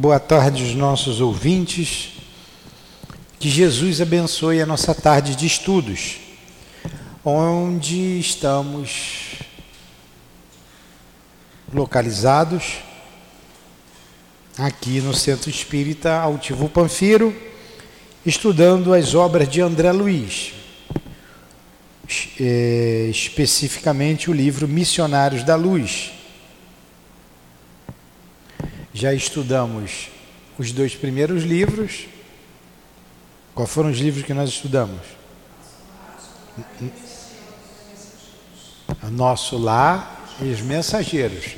boa tarde aos nossos ouvintes. Que Jesus abençoe a nossa tarde de estudos, onde estamos localizados aqui no Centro Espírita Altivo Panfiro, estudando as obras de André Luiz, eh, especificamente o livro Missionários da Luz. Já estudamos os dois primeiros livros. Quais foram os livros que nós estudamos? Nosso Lar e os Mensageiros.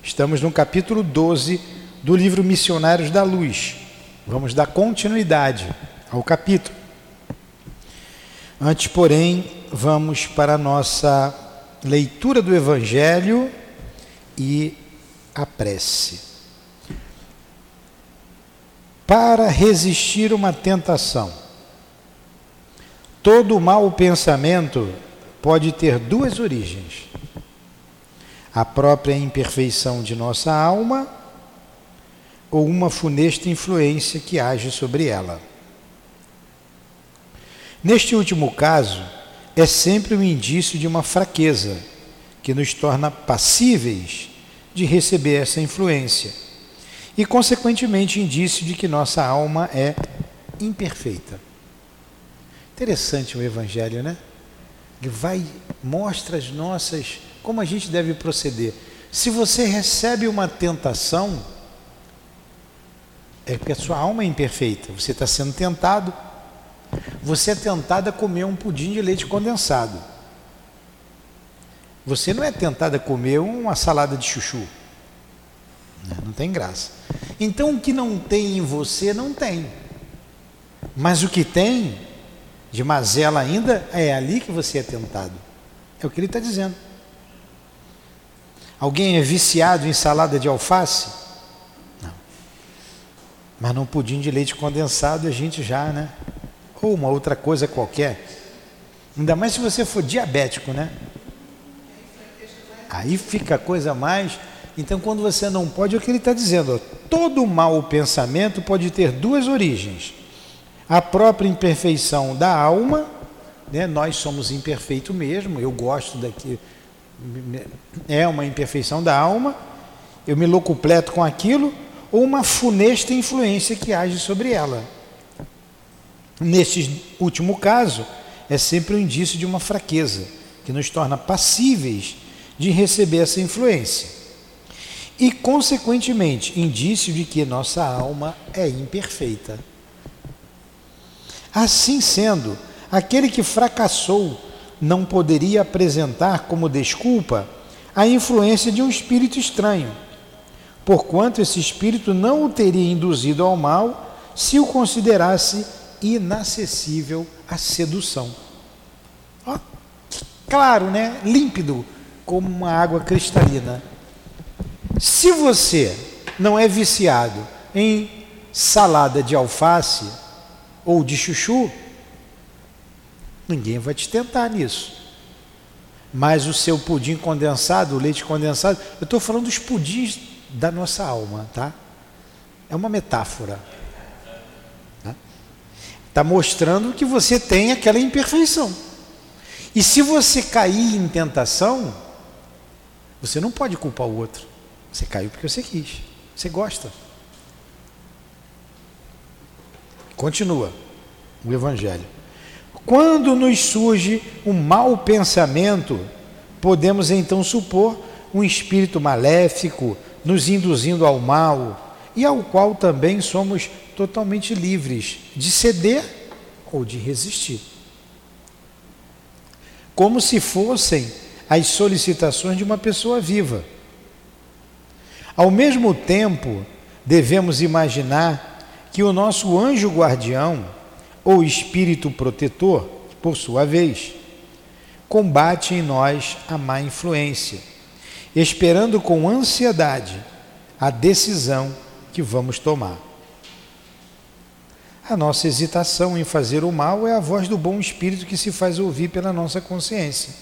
Estamos no capítulo 12 do livro Missionários da Luz. Vamos dar continuidade ao capítulo. Antes, porém, vamos para a nossa leitura do Evangelho e a prece para resistir uma tentação. Todo mau pensamento pode ter duas origens: a própria imperfeição de nossa alma ou uma funesta influência que age sobre ela. Neste último caso, é sempre um indício de uma fraqueza que nos torna passíveis de receber essa influência e, consequentemente, indício de que nossa alma é imperfeita. Interessante o Evangelho, né? Ele vai, mostra as nossas, como a gente deve proceder. Se você recebe uma tentação, é porque a sua alma é imperfeita. Você está sendo tentado. Você é tentado a comer um pudim de leite condensado. Você não é tentado a comer uma salada de chuchu. Né? Não tem graça. Então o que não tem em você, não tem. Mas o que tem, de mazela ainda, é ali que você é tentado. É o que ele está dizendo. Alguém é viciado em salada de alface? Não. Mas num pudim de leite condensado a gente já, né? Ou uma outra coisa qualquer. Ainda mais se você for diabético, né? Aí fica a coisa mais então, quando você não pode, é o que ele está dizendo. Todo mau pensamento pode ter duas origens: a própria imperfeição da alma, né? nós somos imperfeitos mesmo, eu gosto daqui, é uma imperfeição da alma, eu me locupleto com aquilo, ou uma funesta influência que age sobre ela. Neste último caso, é sempre um indício de uma fraqueza, que nos torna passíveis de receber essa influência e, consequentemente, indício de que nossa alma é imperfeita. Assim sendo, aquele que fracassou não poderia apresentar como desculpa a influência de um espírito estranho, porquanto esse espírito não o teria induzido ao mal se o considerasse inacessível à sedução. Claro, né? Límpido, como uma água cristalina. Se você não é viciado em salada de alface ou de chuchu, ninguém vai te tentar nisso. Mas o seu pudim condensado, o leite condensado, eu estou falando dos pudins da nossa alma, tá? É uma metáfora. Está tá mostrando que você tem aquela imperfeição. E se você cair em tentação, você não pode culpar o outro. Você caiu porque você quis. Você gosta. Continua o Evangelho. Quando nos surge um mau pensamento, podemos então supor um espírito maléfico nos induzindo ao mal e ao qual também somos totalmente livres de ceder ou de resistir. Como se fossem as solicitações de uma pessoa viva ao mesmo tempo, devemos imaginar que o nosso anjo guardião, ou espírito protetor, por sua vez, combate em nós a má influência, esperando com ansiedade a decisão que vamos tomar. A nossa hesitação em fazer o mal é a voz do bom espírito que se faz ouvir pela nossa consciência.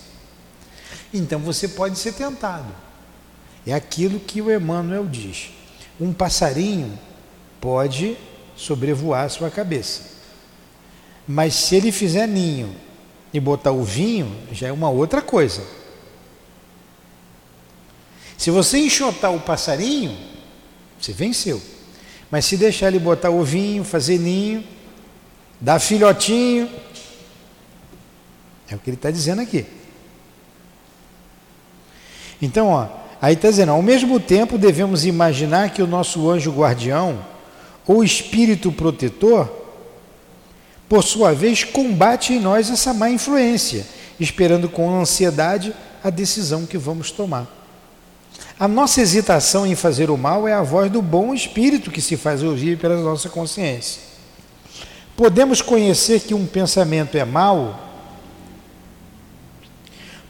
Então você pode ser tentado. É aquilo que o Emmanuel diz. Um passarinho pode sobrevoar sua cabeça. Mas se ele fizer ninho e botar o vinho, já é uma outra coisa. Se você enxotar o passarinho, você venceu. Mas se deixar ele botar ovinho, fazer ninho, dar filhotinho, é o que ele está dizendo aqui. Então, ó, aí está dizendo, ao mesmo tempo devemos imaginar que o nosso anjo guardião, ou espírito protetor, por sua vez, combate em nós essa má influência, esperando com ansiedade a decisão que vamos tomar. A nossa hesitação em fazer o mal é a voz do bom espírito que se faz ouvir pela nossa consciência. Podemos conhecer que um pensamento é mau?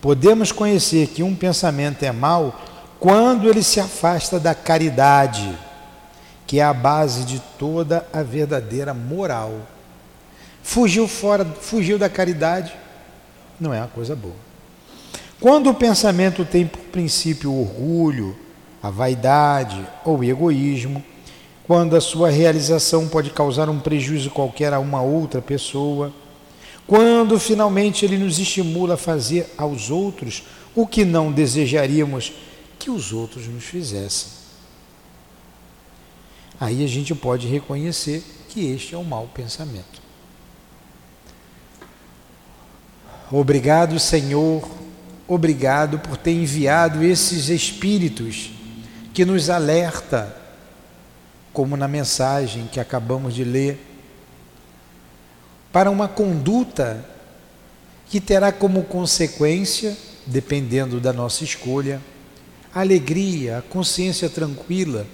Podemos conhecer que um pensamento é mau quando ele se afasta da caridade, que é a base de toda a verdadeira moral. Fugiu fora, fugiu da caridade, não é uma coisa boa. Quando o pensamento tem por princípio o orgulho, a vaidade ou o egoísmo, quando a sua realização pode causar um prejuízo qualquer a uma outra pessoa, quando finalmente ele nos estimula a fazer aos outros o que não desejaríamos que os outros nos fizessem. Aí a gente pode reconhecer que este é um mau pensamento. Obrigado, Senhor, obrigado por ter enviado esses espíritos que nos alerta, como na mensagem que acabamos de ler, para uma conduta que terá como consequência, dependendo da nossa escolha, a alegria, a consciência tranquila,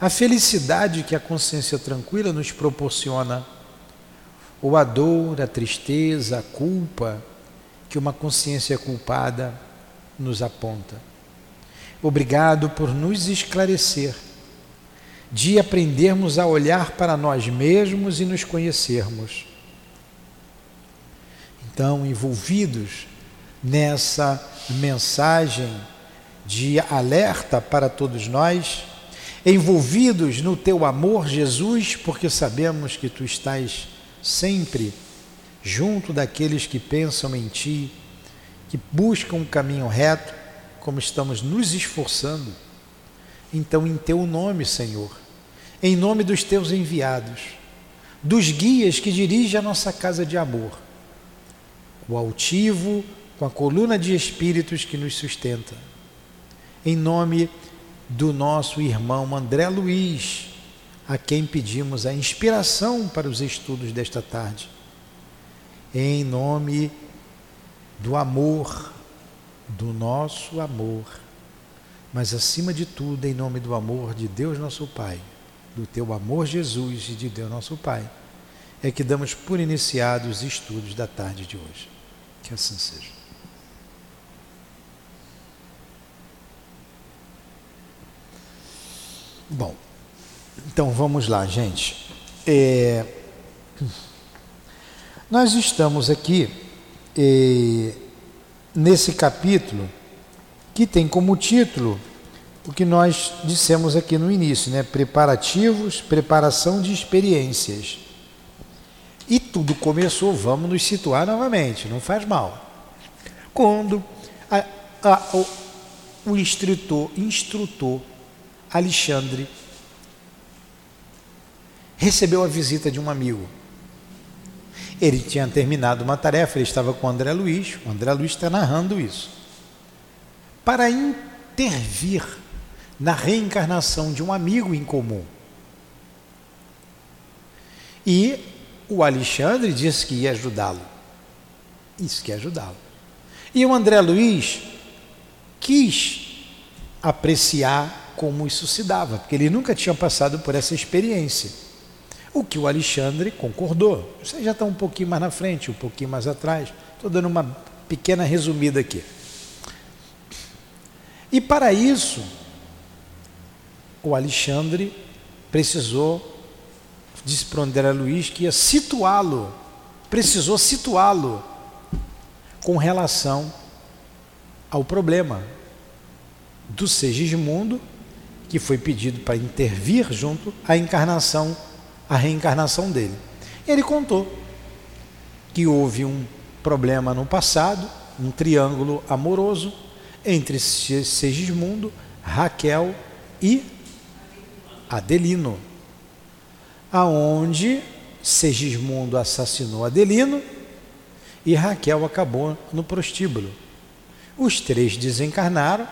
a felicidade que a consciência tranquila nos proporciona, ou a dor, a tristeza, a culpa, que uma consciência culpada nos aponta. Obrigado por nos esclarecer, de aprendermos a olhar para nós mesmos e nos conhecermos. Então, envolvidos nessa mensagem de alerta para todos nós, envolvidos no teu amor, Jesus, porque sabemos que tu estás sempre junto daqueles que pensam em Ti, que buscam um caminho reto, como estamos nos esforçando. Então, em Teu nome, Senhor, em nome dos Teus enviados, dos guias que dirigem a nossa casa de amor, o altivo com a coluna de espíritos que nos sustenta, em nome do nosso irmão André Luiz, a quem pedimos a inspiração para os estudos desta tarde em nome do amor, do nosso amor, mas acima de tudo, em nome do amor de Deus nosso Pai, do teu amor, Jesus, e de Deus nosso Pai, é que damos por iniciados os estudos da tarde de hoje. Que assim seja. Bom, então vamos lá, gente. É... Nós estamos aqui eh, nesse capítulo que tem como título o que nós dissemos aqui no início, né? Preparativos, preparação de experiências. E tudo começou, vamos nos situar novamente, não faz mal. Quando a, a, o, o instrutor, instrutor Alexandre recebeu a visita de um amigo. Ele tinha terminado uma tarefa, ele estava com o André Luiz, o André Luiz está narrando isso. Para intervir na reencarnação de um amigo em comum. E o Alexandre disse que ia ajudá-lo. Isso que ia ajudá-lo. E o André Luiz quis apreciar como isso se dava, porque ele nunca tinha passado por essa experiência. O que o Alexandre concordou. Você já está um pouquinho mais na frente, um pouquinho mais atrás. Estou dando uma pequena resumida aqui. E para isso, o Alexandre precisou, disse para André Luiz que ia situá-lo, precisou situá-lo com relação ao problema do Segismundo que foi pedido para intervir junto à encarnação, à reencarnação dele. Ele contou que houve um problema no passado, um triângulo amoroso entre Segismundo, Raquel e Adelino, aonde Segismundo assassinou Adelino e Raquel acabou no prostíbulo. Os três desencarnaram,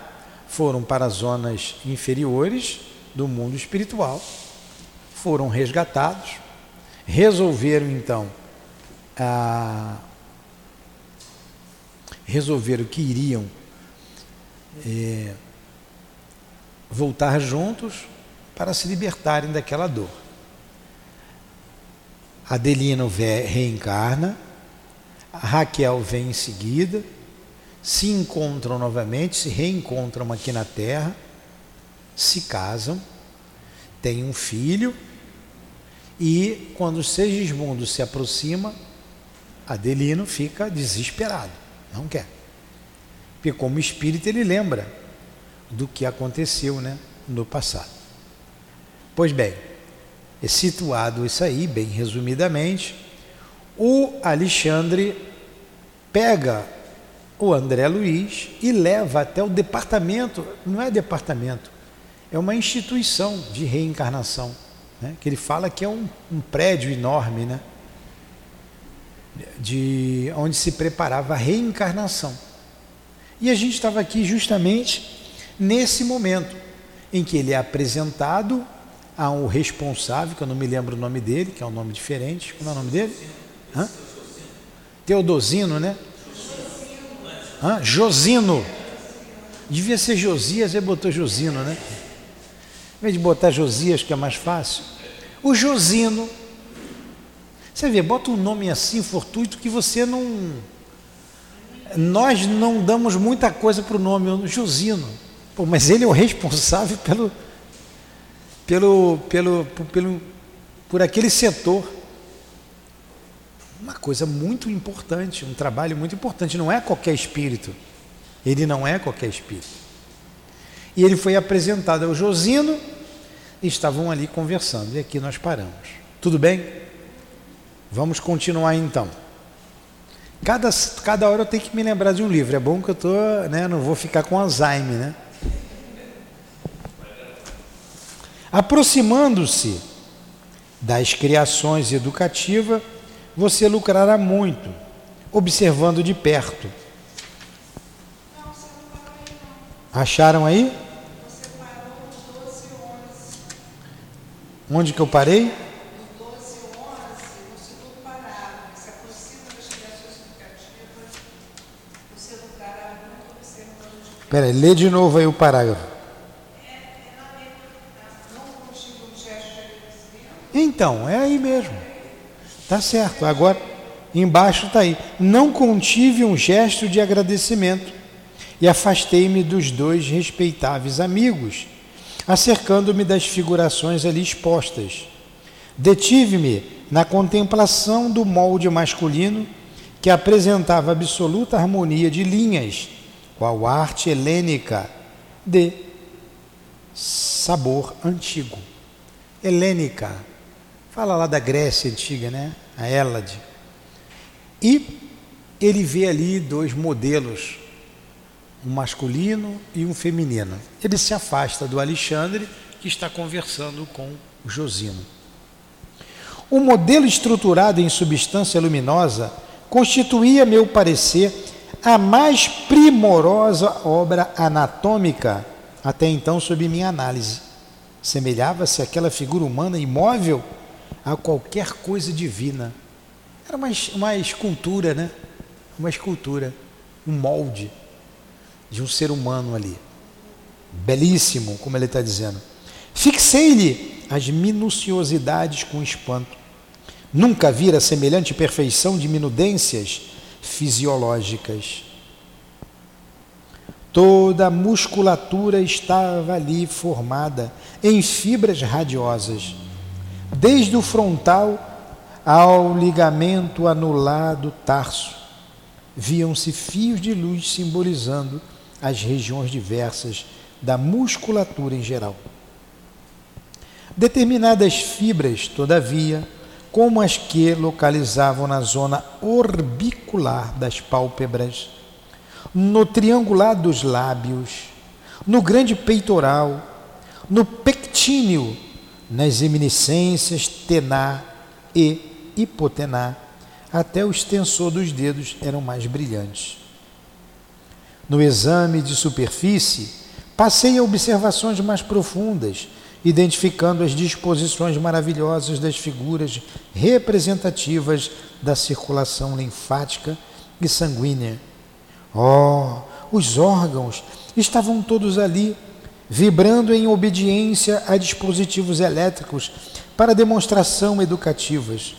foram para as zonas inferiores do mundo espiritual, foram resgatados, resolveram então a resolveram que iriam é, voltar juntos para se libertarem daquela dor. Adelino reencarna, Raquel vem em seguida, se encontram novamente, se reencontram aqui na Terra, se casam, têm um filho, e quando Segismundo se aproxima, Adelino fica desesperado, não quer. Porque como espírito ele lembra do que aconteceu né, no passado. Pois bem, é situado isso aí, bem resumidamente, o Alexandre pega o André Luiz e leva até o departamento, não é departamento, é uma instituição de reencarnação, né? que ele fala que é um, um prédio enorme, né? de onde se preparava a reencarnação. E a gente estava aqui justamente nesse momento em que ele é apresentado a um responsável, que eu não me lembro o nome dele, que é um nome diferente. Como é o nome dele? Hã? Teodosino, né? Hã? Josino. Devia ser Josias, ele botou Josino, né? Em vez de botar Josias, que é mais fácil. O Josino. Você vê, bota um nome assim fortuito que você não. Nós não damos muita coisa para o nome, Josino. Pô, mas ele é o responsável pelo, pelo, pelo, pelo, por aquele setor. Uma coisa muito importante, um trabalho muito importante. Não é qualquer espírito. Ele não é qualquer espírito. E ele foi apresentado ao Josino e estavam ali conversando. E aqui nós paramos. Tudo bem? Vamos continuar então. Cada, cada hora eu tenho que me lembrar de um livro. É bom que eu tô, né, não vou ficar com Alzheimer, né? Aproximando-se das criações educativas, você lucrará muito, observando de perto. Acharam aí? Onde que eu parei? Espera aí, lê de novo aí o parágrafo. Então, é aí mesmo. Tá certo. Agora, embaixo está aí. Não contive um gesto de agradecimento e afastei-me dos dois respeitáveis amigos, acercando-me das figurações ali expostas. Detive-me na contemplação do molde masculino que apresentava absoluta harmonia de linhas, qual arte helênica de sabor antigo. Helênica Fala lá da Grécia antiga, né? A Hélade. E ele vê ali dois modelos, um masculino e um feminino. Ele se afasta do Alexandre, que está conversando com Josino. O modelo estruturado em substância luminosa constituía, meu parecer, a mais primorosa obra anatômica até então sob minha análise. Semelhava-se àquela figura humana imóvel a qualquer coisa divina. Era uma, uma escultura, né? Uma escultura, um molde de um ser humano ali. Belíssimo, como ele está dizendo. Fixei-lhe as minuciosidades com espanto. Nunca vira semelhante perfeição de minudências fisiológicas. Toda a musculatura estava ali formada em fibras radiosas desde o frontal ao ligamento anulado tarso. Viam-se fios de luz simbolizando as regiões diversas da musculatura em geral. Determinadas fibras, todavia, como as que localizavam na zona orbicular das pálpebras, no triangular dos lábios, no grande peitoral, no pectíneo, nas eminiscências tenar e hipotenar, até o extensor dos dedos eram mais brilhantes. No exame de superfície, passei a observações mais profundas, identificando as disposições maravilhosas das figuras representativas da circulação linfática e sanguínea. Oh, os órgãos estavam todos ali, vibrando em obediência a dispositivos elétricos para demonstração educativas.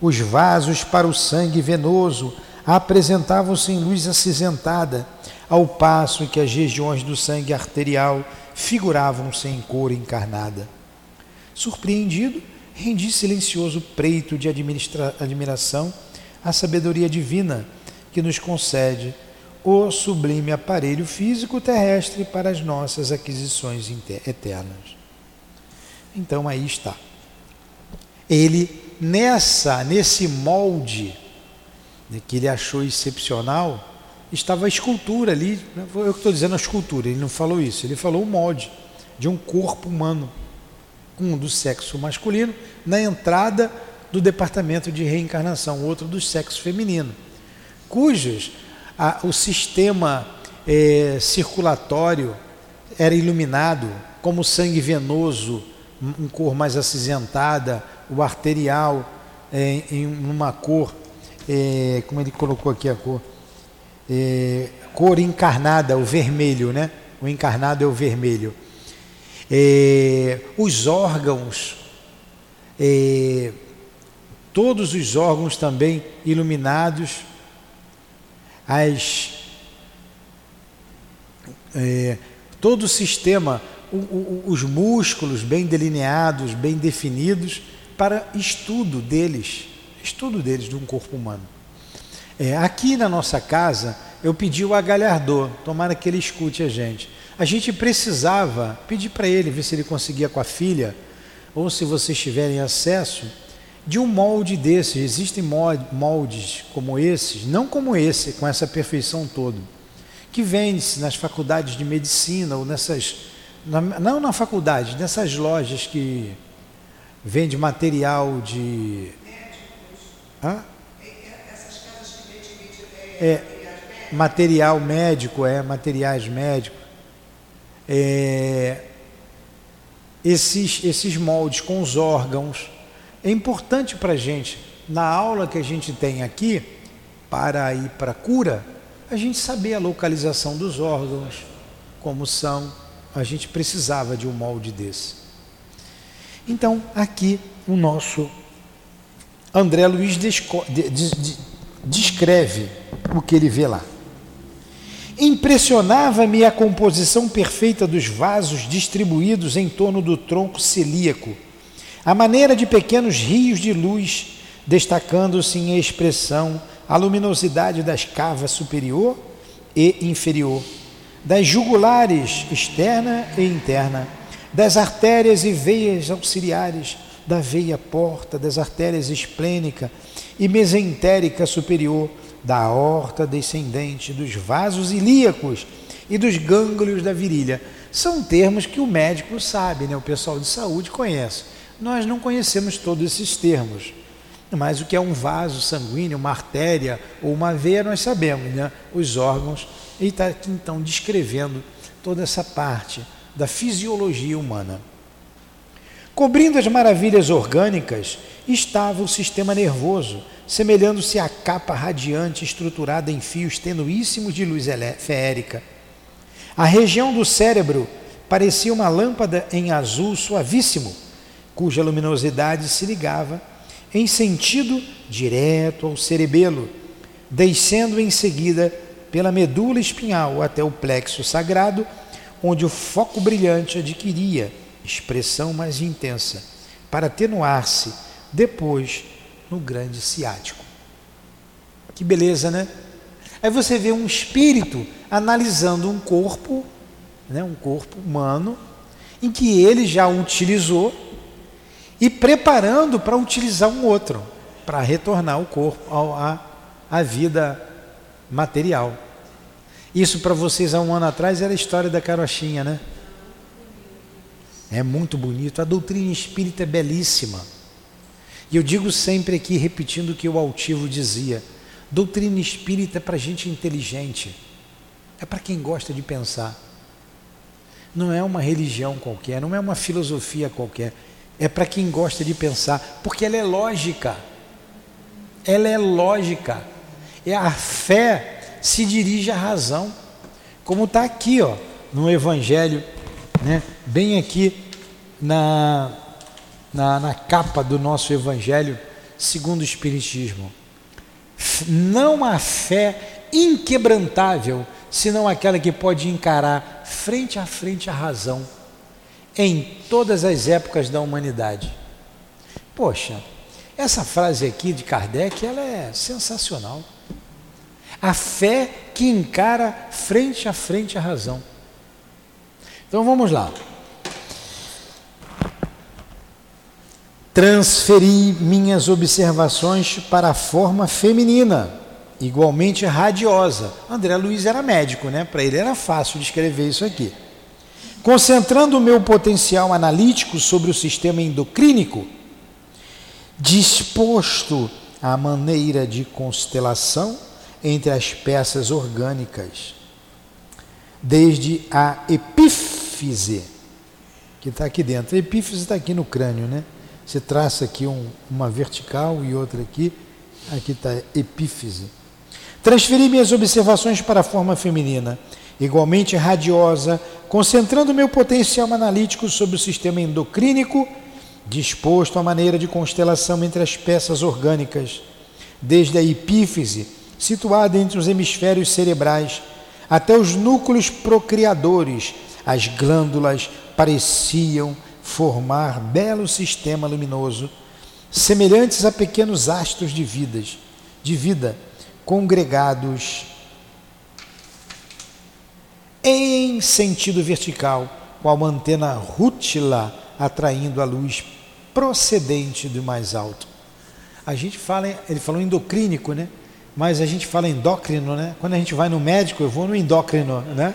Os vasos para o sangue venoso apresentavam-se em luz acinzentada, ao passo que as regiões do sangue arterial figuravam-se em cor encarnada. Surpreendido, rendi silencioso preito de admiração à sabedoria divina que nos concede o sublime aparelho físico terrestre para as nossas aquisições eternas. Então aí está. Ele nessa, nesse molde né, que ele achou excepcional, estava a escultura ali. Né, eu estou dizendo a escultura, ele não falou isso, ele falou o molde de um corpo humano, um do sexo masculino, na entrada do departamento de reencarnação, outro do sexo feminino, cujos a, o sistema é, circulatório era iluminado, como sangue venoso, um cor mais acinzentada, o arterial é, em uma cor, é, como ele colocou aqui a cor, é, cor encarnada, o vermelho, né? O encarnado é o vermelho. É, os órgãos, é, todos os órgãos também iluminados, as, é, todo o sistema, o, o, os músculos bem delineados, bem definidos, para estudo deles, estudo deles de um corpo humano. É, aqui na nossa casa, eu pedi o agalhardor, tomara que ele escute a gente. A gente precisava pedir para ele, ver se ele conseguia com a filha, ou se vocês tiverem acesso, de um molde desses. Existem moldes como esses, não como esse, com essa perfeição toda, que vende-se nas faculdades de medicina ou nessas. Não na faculdade, nessas lojas que vende material de. Hã? É, material médico, é, materiais médicos. É, esses, esses moldes com os órgãos. É importante para a gente, na aula que a gente tem aqui, para ir para a cura, a gente saber a localização dos órgãos, como são. A gente precisava de um molde desse. Então, aqui o nosso André Luiz descreve o que ele vê lá. Impressionava-me a composição perfeita dos vasos distribuídos em torno do tronco celíaco, a maneira de pequenos rios de luz, destacando-se em expressão a luminosidade das cavas superior e inferior, das jugulares externa e interna das artérias e veias auxiliares, da veia porta, das artérias esplênica e mesentérica superior, da aorta descendente, dos vasos ilíacos e dos gânglios da virilha. São termos que o médico sabe, né? o pessoal de saúde conhece. Nós não conhecemos todos esses termos. Mas o que é um vaso sanguíneo, uma artéria ou uma veia, nós sabemos, né? Os órgãos. Ele está aqui então descrevendo toda essa parte da fisiologia humana. Cobrindo as maravilhas orgânicas estava o sistema nervoso, semelhando-se à capa radiante estruturada em fios tenuíssimos de luz feérica. A região do cérebro parecia uma lâmpada em azul suavíssimo, cuja luminosidade se ligava em sentido direto ao cerebelo, descendo em seguida pela medula espinhal até o plexo sagrado onde o foco brilhante adquiria expressão mais intensa, para atenuar-se depois no grande ciático. Que beleza, né? Aí você vê um espírito analisando um corpo, né, um corpo humano, em que ele já utilizou e preparando para utilizar um outro, para retornar o corpo à, à vida material. Isso para vocês há um ano atrás era a história da carochinha, né? É muito bonito. A doutrina espírita é belíssima. E eu digo sempre aqui, repetindo o que o altivo dizia: doutrina espírita é para gente inteligente, é para quem gosta de pensar. Não é uma religião qualquer, não é uma filosofia qualquer, é para quem gosta de pensar, porque ela é lógica. Ela é lógica. É a fé se dirige à razão, como está aqui, ó, no Evangelho, né? Bem aqui na, na, na capa do nosso Evangelho, segundo o Espiritismo. Não há fé inquebrantável, senão aquela que pode encarar frente a frente a razão em todas as épocas da humanidade. Poxa, essa frase aqui de Kardec, ela é sensacional. A fé que encara frente a frente a razão. Então vamos lá. Transferi minhas observações para a forma feminina, igualmente radiosa. André Luiz era médico, né? Para ele era fácil de escrever isso aqui. Concentrando o meu potencial analítico sobre o sistema endocrínico, disposto à maneira de constelação entre as peças orgânicas, desde a epífise, que está aqui dentro. A epífise está aqui no crânio, né? Você traça aqui um, uma vertical e outra aqui, aqui está epífise. Transferi minhas observações para a forma feminina igualmente radiosa, concentrando meu potencial analítico sobre o sistema endocrínico, disposto à maneira de constelação entre as peças orgânicas, desde a epífise, situada entre os hemisférios cerebrais, até os núcleos procriadores, as glândulas pareciam formar belo sistema luminoso, semelhantes a pequenos astros de vidas, de vida, congregados em sentido vertical, com a antena rútila atraindo a luz procedente do mais alto. A gente fala, ele falou endocrínico, né? Mas a gente fala endócrino, né? Quando a gente vai no médico, eu vou no endócrino, né?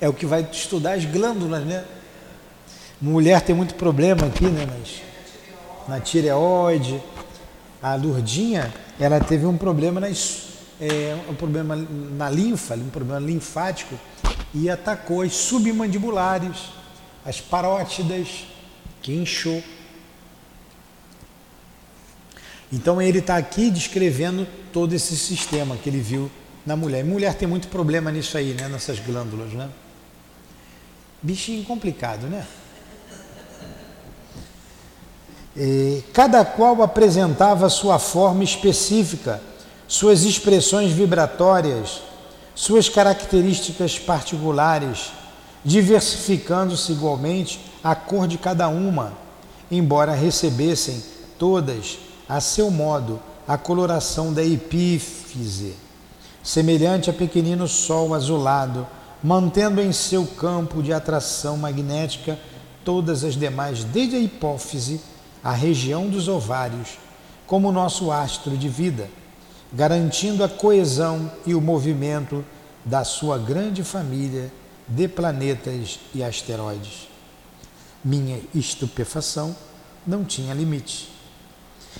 É o que vai estudar as glândulas, né? Mulher tem muito problema aqui, né? Mas, na tireoide. A Lurdinha, ela teve um problema nas, é, um problema na linfa, um problema linfático e atacou as submandibulares, as parótidas, que inchou. Então ele está aqui descrevendo todo esse sistema que ele viu na mulher. Mulher tem muito problema nisso aí, né? Nessas glândulas, né? Bichinho complicado, né? E cada qual apresentava sua forma específica, suas expressões vibratórias, suas características particulares, diversificando-se igualmente a cor de cada uma, embora recebessem todas, a seu modo, a coloração da epífise, semelhante a pequenino sol azulado, mantendo em seu campo de atração magnética todas as demais, desde a hipófise à região dos ovários, como nosso astro de vida garantindo a coesão e o movimento da sua grande família de planetas e asteroides. Minha estupefação não tinha limite.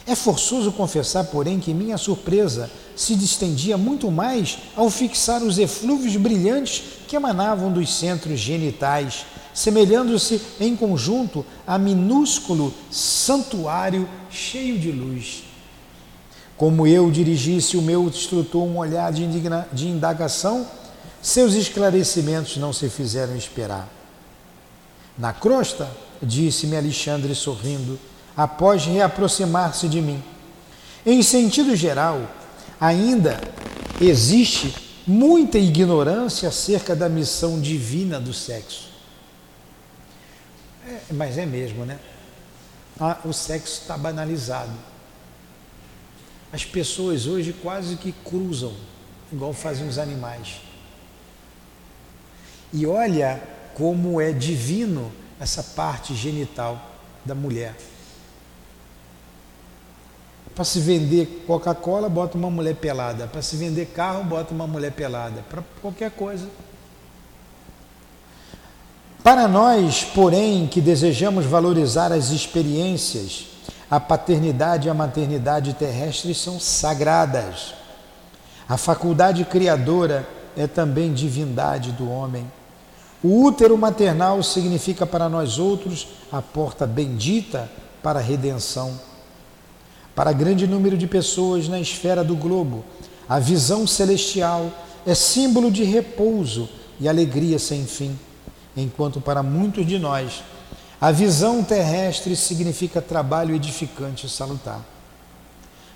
É forçoso confessar, porém, que minha surpresa se distendia muito mais ao fixar os eflúvios brilhantes que emanavam dos centros genitais, semelhando-se em conjunto a minúsculo santuário cheio de luz. Como eu dirigisse o meu instrutor um olhar de, indigna, de indagação, seus esclarecimentos não se fizeram esperar. Na crosta, disse-me Alexandre sorrindo, após reaproximar-se de mim. Em sentido geral, ainda existe muita ignorância acerca da missão divina do sexo. É, mas é mesmo, né? Ah, o sexo está banalizado. As pessoas hoje quase que cruzam, igual fazem os animais. E olha como é divino essa parte genital da mulher. Para se vender Coca-Cola, bota uma mulher pelada. Para se vender carro, bota uma mulher pelada. Para qualquer coisa. Para nós, porém, que desejamos valorizar as experiências, a paternidade e a maternidade terrestres são sagradas. A faculdade criadora é também divindade do homem. O útero maternal significa para nós outros a porta bendita para a redenção. Para grande número de pessoas na esfera do globo, a visão celestial é símbolo de repouso e alegria sem fim, enquanto para muitos de nós a visão terrestre significa trabalho edificante e salutar.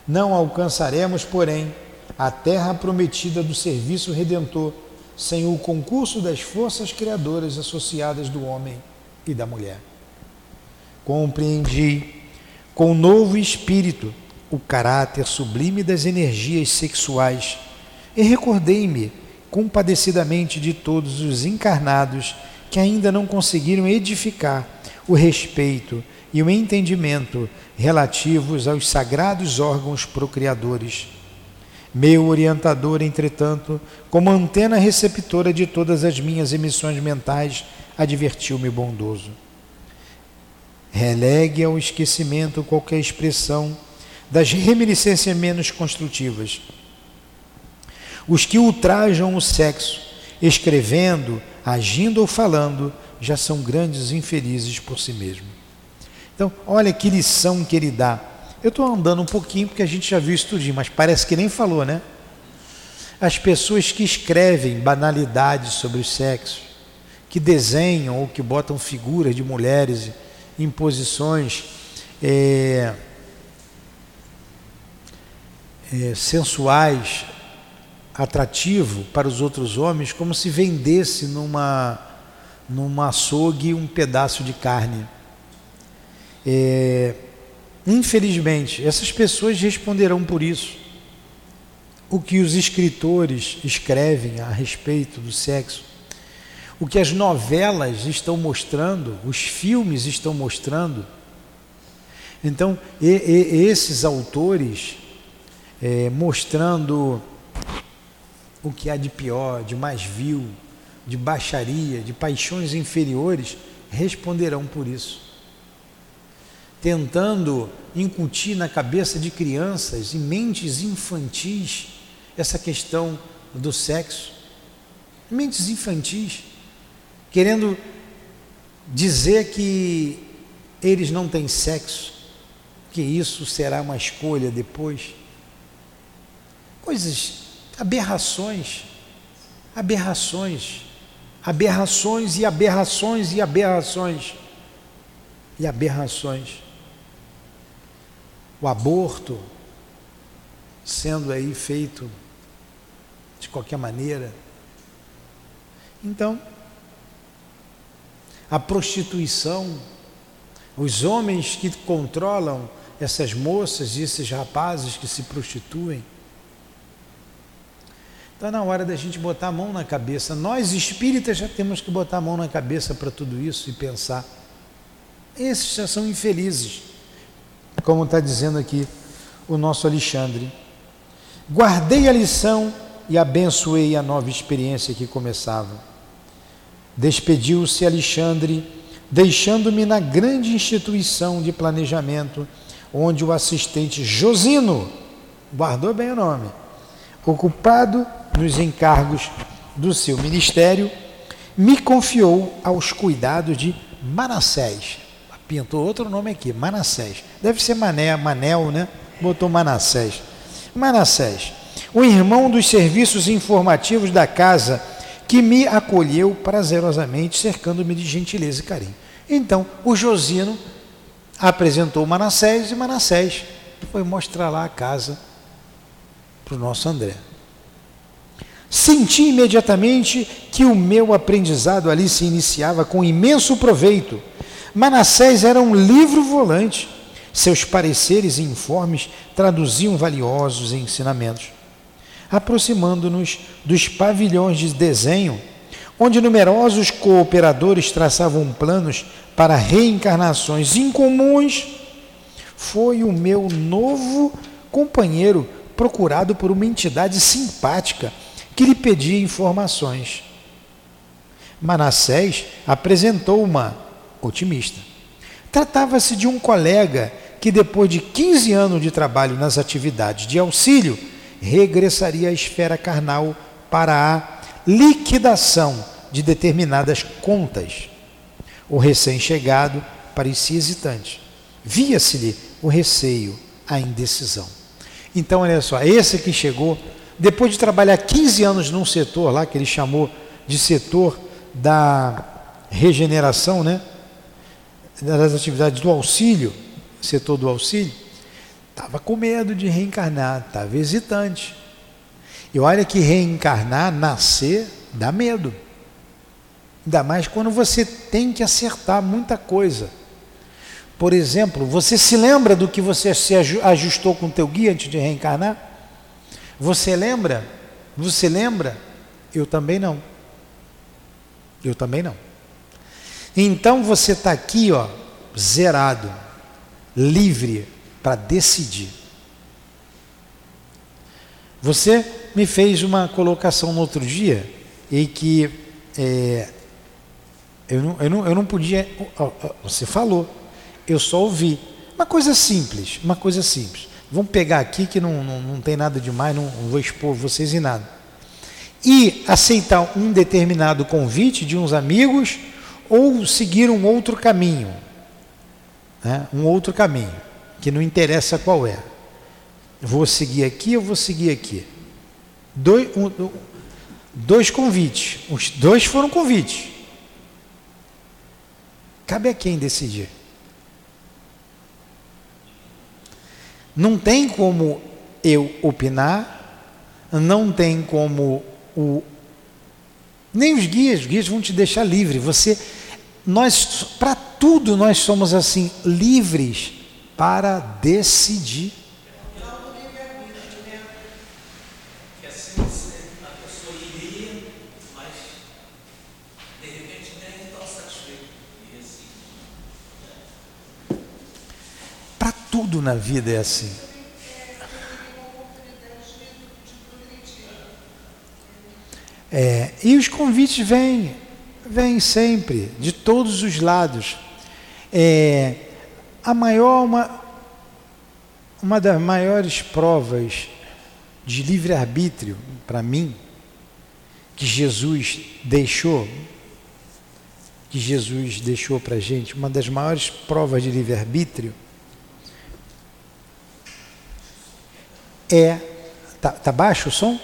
Não alcançaremos, porém, a terra prometida do serviço redentor sem o concurso das forças criadoras associadas do homem e da mulher. Compreendi com novo espírito o caráter sublime das energias sexuais e recordei-me compadecidamente de todos os encarnados que ainda não conseguiram edificar o respeito e o entendimento relativos aos sagrados órgãos procriadores meu orientador, entretanto, como antena receptora de todas as minhas emissões mentais, advertiu-me bondoso. Relegue ao esquecimento qualquer expressão das reminiscências menos construtivas. Os que ultrajam o sexo, escrevendo, agindo ou falando, já são grandes infelizes por si mesmos. Então, olha que lição que ele dá eu estou andando um pouquinho porque a gente já viu isso tudinho, mas parece que nem falou, né? As pessoas que escrevem banalidades sobre o sexo, que desenham ou que botam figuras de mulheres em posições é, é, sensuais, atrativo para os outros homens, como se vendesse numa, numa açougue um pedaço de carne. É, Infelizmente, essas pessoas responderão por isso. O que os escritores escrevem a respeito do sexo, o que as novelas estão mostrando, os filmes estão mostrando. Então, e, e, esses autores é, mostrando o que há de pior, de mais vil, de baixaria, de paixões inferiores, responderão por isso tentando incutir na cabeça de crianças e mentes infantis essa questão do sexo. Mentes infantis, querendo dizer que eles não têm sexo, que isso será uma escolha depois. Coisas, aberrações, aberrações, aberrações e aberrações e aberrações e aberrações o aborto sendo aí feito de qualquer maneira. Então, a prostituição, os homens que controlam essas moças e esses rapazes que se prostituem. Está na hora da gente botar a mão na cabeça. Nós espíritas já temos que botar a mão na cabeça para tudo isso e pensar. Esses já são infelizes como está dizendo aqui o nosso Alexandre. Guardei a lição e abençoei a nova experiência que começava. Despediu-se Alexandre, deixando-me na grande instituição de planejamento, onde o assistente Josino, guardou bem o nome, ocupado nos encargos do seu ministério, me confiou aos cuidados de Manassés, pintou outro nome aqui, Manassés. Deve ser Mané, Manel, né? Botou Manassés. Manassés, o irmão dos serviços informativos da casa, que me acolheu prazerosamente, cercando-me de gentileza e carinho. Então, o Josino apresentou Manassés e Manassés foi mostrar lá a casa para o nosso André. Senti imediatamente que o meu aprendizado ali se iniciava com imenso proveito Manassés era um livro volante. Seus pareceres e informes traduziam valiosos ensinamentos. Aproximando-nos dos pavilhões de desenho, onde numerosos cooperadores traçavam planos para reencarnações incomuns, foi o meu novo companheiro procurado por uma entidade simpática que lhe pedia informações. Manassés apresentou uma otimista. Tratava-se de um colega que, depois de 15 anos de trabalho nas atividades de auxílio, regressaria à esfera carnal para a liquidação de determinadas contas. O recém-chegado parecia hesitante. Via-se-lhe o receio, a indecisão. Então, olha só, esse que chegou, depois de trabalhar 15 anos num setor lá, que ele chamou de setor da regeneração, né? das atividades do auxílio, setor do auxílio, estava com medo de reencarnar, estava hesitante. E olha que reencarnar, nascer, dá medo. Ainda mais quando você tem que acertar muita coisa. Por exemplo, você se lembra do que você se ajustou com o teu guia antes de reencarnar? Você lembra? Você lembra? Eu também não. Eu também não. Então você está aqui, ó, zerado, livre para decidir. Você me fez uma colocação no outro dia em que é, eu, não, eu, não, eu não podia. Você falou, eu só ouvi. Uma coisa simples, uma coisa simples. Vamos pegar aqui que não, não, não tem nada demais, não, não vou expor vocês em nada. E aceitar um determinado convite de uns amigos ou seguir um outro caminho. Né? Um outro caminho, que não interessa qual é. Vou seguir aqui ou vou seguir aqui. Dois, um, dois convites. Os dois foram convites. Cabe a quem decidir. Não tem como eu opinar, não tem como o nem os guias, os guias vão te deixar livre. Você nós para tudo nós somos assim livres para decidir. Para tudo na vida é assim. É, e os convites vêm, vêm sempre, de todos os lados. É, a maior, uma, uma das maiores provas de livre-arbítrio para mim, que Jesus deixou, que Jesus deixou para a gente, uma das maiores provas de livre-arbítrio, é. Tá, tá baixo o som?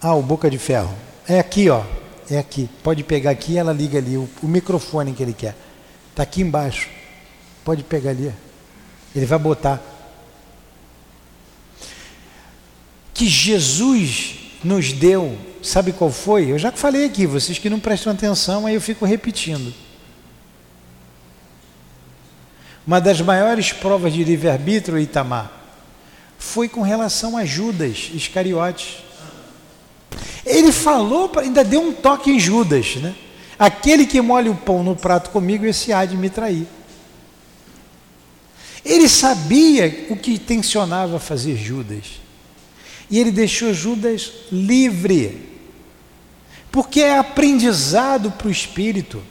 Ah, o boca de ferro. É aqui, ó. É aqui. Pode pegar aqui, ela liga ali o, o microfone que ele quer. Tá aqui embaixo. Pode pegar ali. Ele vai botar. Que Jesus nos deu, sabe qual foi? Eu já falei aqui, vocês que não prestam atenção, aí eu fico repetindo. Uma das maiores provas de livre-arbítrio, Itamar, foi com relação a Judas Iscariotes. Ele falou, ainda deu um toque em Judas, né? Aquele que molha o pão no prato comigo, esse há de me trair. Ele sabia o que tensionava fazer Judas. E ele deixou Judas livre. Porque é aprendizado para o espírito.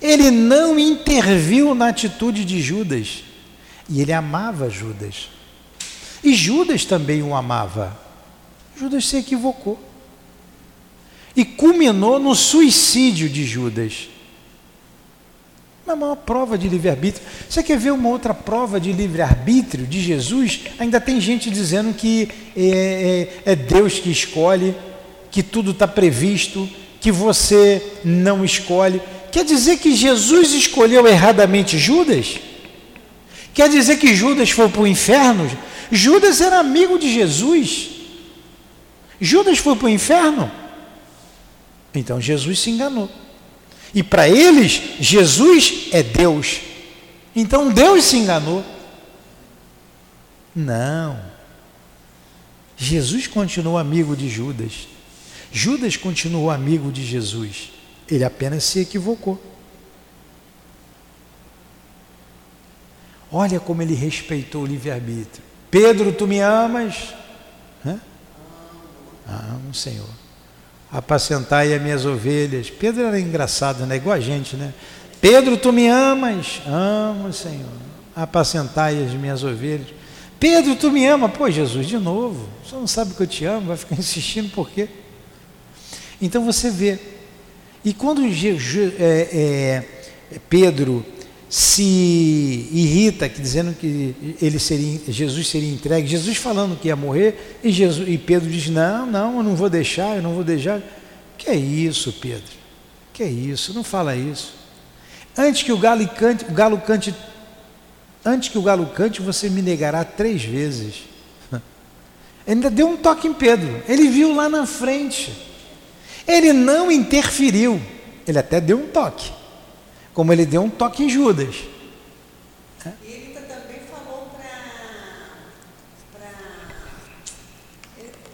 Ele não interviu na atitude de Judas. E ele amava Judas. E Judas também o amava. Judas se equivocou. E culminou no suicídio de Judas. Uma maior prova de livre-arbítrio. Você quer ver uma outra prova de livre-arbítrio de Jesus? Ainda tem gente dizendo que é, é, é Deus que escolhe, que tudo está previsto, que você não escolhe. Quer dizer que Jesus escolheu erradamente Judas? Quer dizer que Judas foi para o inferno? Judas era amigo de Jesus. Judas foi para o inferno? Então Jesus se enganou. E para eles, Jesus é Deus. Então Deus se enganou. Não. Jesus continuou amigo de Judas. Judas continuou amigo de Jesus. Ele apenas se equivocou. Olha como ele respeitou o livre-arbítrio. Pedro, tu me amas? Hã? Amo, Senhor. Apacentai as minhas ovelhas. Pedro era engraçado, né? Igual a gente, né? Pedro, tu me amas? Amo, Senhor. Apacentai as minhas ovelhas. Pedro, tu me ama? Pô, Jesus, de novo. Você não sabe que eu te amo, vai ficar insistindo por quê? Então você vê. E quando é, é, Pedro se irrita, dizendo que ele seria, Jesus seria entregue, Jesus falando que ia morrer, e, Jesus, e Pedro diz: Não, não, eu não vou deixar, eu não vou deixar. Que é isso, Pedro? Que é isso? Não fala isso. Antes que o galo cante, o galo cante, antes que o galo cante, você me negará três vezes. Ele ainda deu um toque em Pedro. Ele viu lá na frente. Ele não interferiu. Ele até deu um toque como ele deu um toque em Judas. E ele também falou para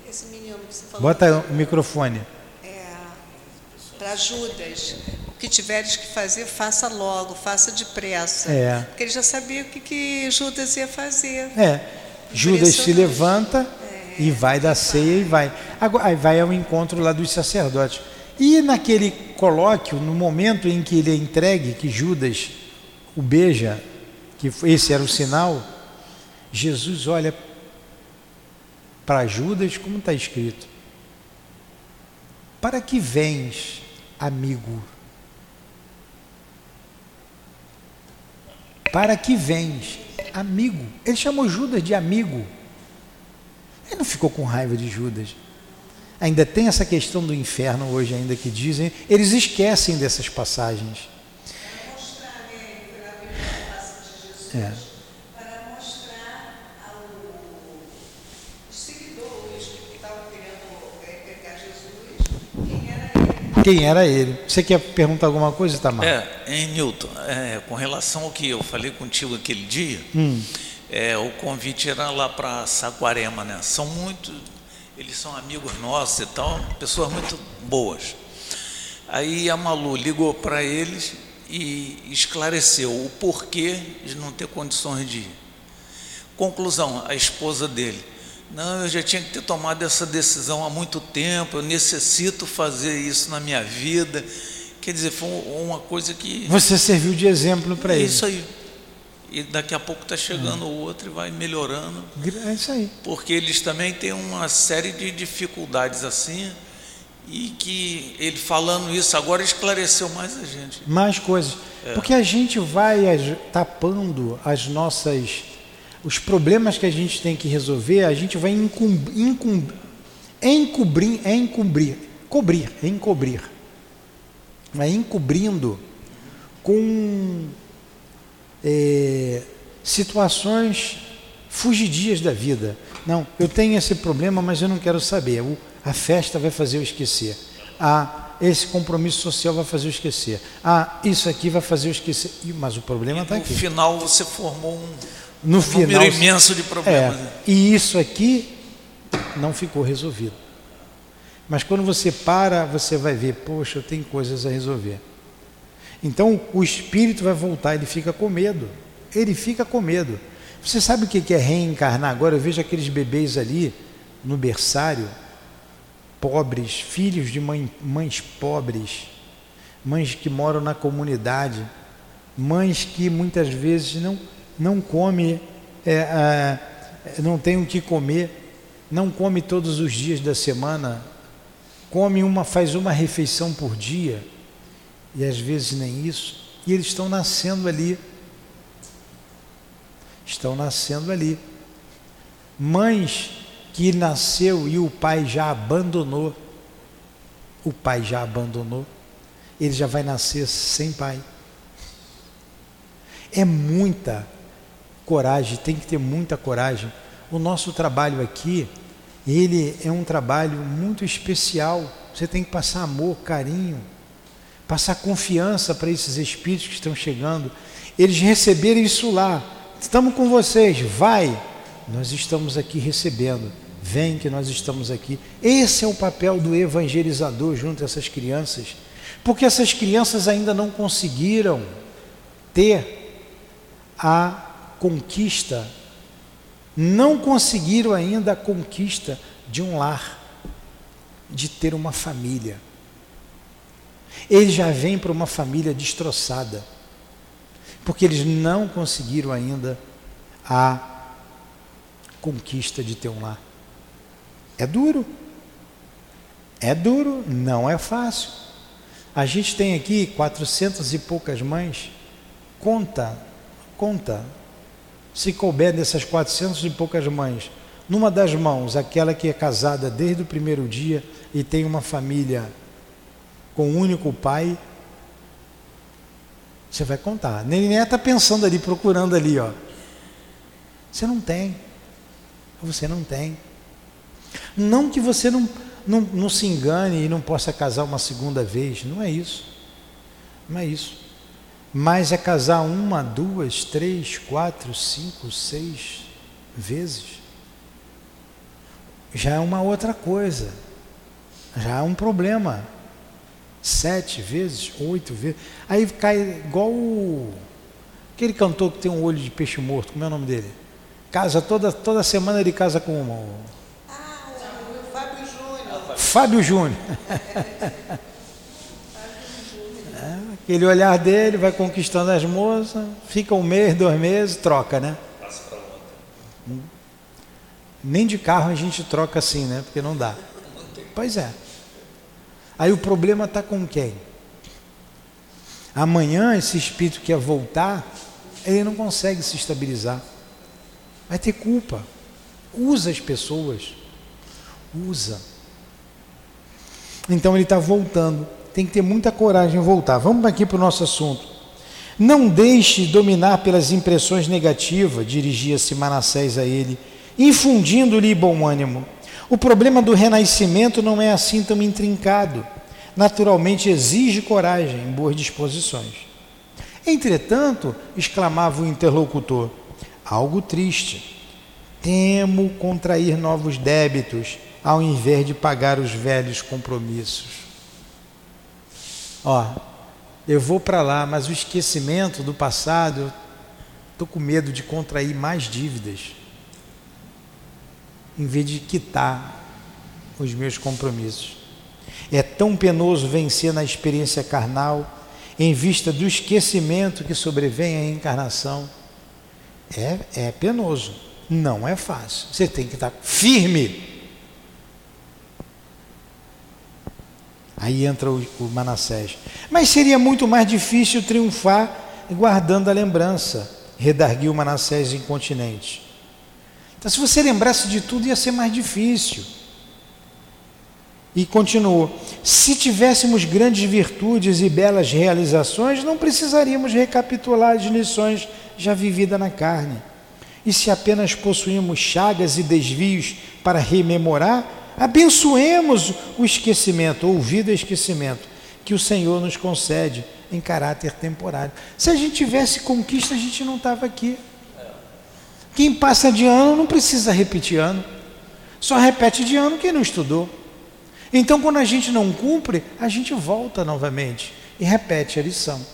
esse menino que você falou. Bota o microfone. É, para Judas, o que tiveres que fazer, faça logo, faça depressa. É. Porque ele já sabia o que, que Judas ia fazer. É. Judas se levanta é, e vai da ceia e vai. Agora, aí vai ao encontro lá dos sacerdotes. E naquele colóquio, no momento em que ele é entregue, que Judas o beija, que esse era o sinal, Jesus olha para Judas, como está escrito: Para que vens, amigo? Para que vens, amigo? Ele chamou Judas de amigo. Ele não ficou com raiva de Judas. Ainda tem essa questão do inferno hoje, ainda que dizem, eles esquecem dessas passagens. É. para mostrar aos seguidores que estavam querendo pegar Jesus quem era ele. Você quer perguntar alguma coisa, Tamar? É, em Newton, é, com relação ao que eu falei contigo aquele dia, hum. é, o convite era lá para Saquarema, né? São muito eles são amigos nossos e tal, pessoas muito boas. Aí a Malu ligou para eles e esclareceu o porquê de não ter condições de ir. Conclusão, a esposa dele. Não, eu já tinha que ter tomado essa decisão há muito tempo, eu necessito fazer isso na minha vida. Quer dizer, foi uma coisa que. Você serviu de exemplo para é ele. Isso aí e daqui a pouco está chegando o outro e vai melhorando. É isso aí. Porque eles também têm uma série de dificuldades assim e que ele falando isso agora esclareceu mais a gente. Mais coisas. É. Porque a gente vai tapando as nossas os problemas que a gente tem que resolver, a gente vai encobrir, encobrir, encobrir, cobrir, encobrir. Vai encobrindo com é, situações fugidias da vida. Não, eu tenho esse problema, mas eu não quero saber. O, a festa vai fazer eu esquecer. Ah, esse compromisso social vai fazer eu esquecer. Ah, isso aqui vai fazer eu esquecer. Mas o problema está aqui. No final você formou um, no um final, número imenso de problemas. É, e isso aqui não ficou resolvido. Mas quando você para, você vai ver, poxa, eu tenho coisas a resolver. Então o espírito vai voltar, ele fica com medo. Ele fica com medo. Você sabe o que é reencarnar? Agora eu vejo aqueles bebês ali no berçário, pobres, filhos de mãe, mães pobres, mães que moram na comunidade, mães que muitas vezes não, não comem, é, não tem o que comer, não come todos os dias da semana, come uma, faz uma refeição por dia e às vezes nem isso, e eles estão nascendo ali. Estão nascendo ali. Mães que nasceu e o pai já abandonou. O pai já abandonou. Ele já vai nascer sem pai. É muita coragem, tem que ter muita coragem. O nosso trabalho aqui, ele é um trabalho muito especial. Você tem que passar amor, carinho, passar confiança para esses espíritos que estão chegando, eles receberem isso lá. Estamos com vocês, vai. Nós estamos aqui recebendo. Vem que nós estamos aqui. Esse é o papel do evangelizador junto a essas crianças, porque essas crianças ainda não conseguiram ter a conquista, não conseguiram ainda a conquista de um lar, de ter uma família. Eles já vêm para uma família destroçada, porque eles não conseguiram ainda a conquista de ter um lar. É duro. É duro, não é fácil. A gente tem aqui quatrocentas e poucas mães. Conta, conta. Se couber dessas quatrocentas e poucas mães, numa das mãos, aquela que é casada desde o primeiro dia e tem uma família com um único pai, você vai contar. Nem está pensando ali, procurando ali, ó. Você não tem. Você não tem. Não que você não, não, não se engane e não possa casar uma segunda vez, não é isso. Não é isso. Mas é casar uma, duas, três, quatro, cinco, seis vezes. Já é uma outra coisa. Já é um problema. Sete vezes, oito vezes. Aí cai igual o, aquele cantor que tem um olho de peixe morto, como é o nome dele? Casa toda, toda semana ele casa com uma. Ah, o Fábio Júnior. Fábio Júnior. Aquele olhar dele vai conquistando as moças, fica um mês, dois meses, troca, né? Nem de carro a gente troca assim, né? Porque não dá. Pois é. Aí o problema está com quem? Amanhã esse espírito que voltar, ele não consegue se estabilizar. Vai ter culpa. Usa as pessoas. Usa. Então ele está voltando. Tem que ter muita coragem em voltar. Vamos aqui para o nosso assunto. Não deixe dominar pelas impressões negativas, dirigia-se Manassés a ele, infundindo-lhe bom ânimo. O problema do renascimento não é assim tão intrincado. Naturalmente exige coragem, boas disposições. Entretanto, exclamava o interlocutor, algo triste. Temo contrair novos débitos ao invés de pagar os velhos compromissos. Ó, eu vou para lá, mas o esquecimento do passado, estou com medo de contrair mais dívidas, em vez de quitar os meus compromissos. É tão penoso vencer na experiência carnal, em vista do esquecimento que sobrevém à encarnação é, é penoso, não é fácil. Você tem que estar firme. Aí entra o, o Manassés. Mas seria muito mais difícil triunfar guardando a lembrança, redarguiu Manassés incontinente. Então, se você lembrasse de tudo, ia ser mais difícil. E continuou: se tivéssemos grandes virtudes e belas realizações, não precisaríamos recapitular as lições já vivida na carne. E se apenas possuímos chagas e desvios para rememorar, abençoemos o esquecimento, ouvido esquecimento, que o Senhor nos concede em caráter temporário. Se a gente tivesse conquista, a gente não estava aqui. Quem passa de ano não precisa repetir ano. Só repete de ano quem não estudou. Então, quando a gente não cumpre, a gente volta novamente e repete a lição.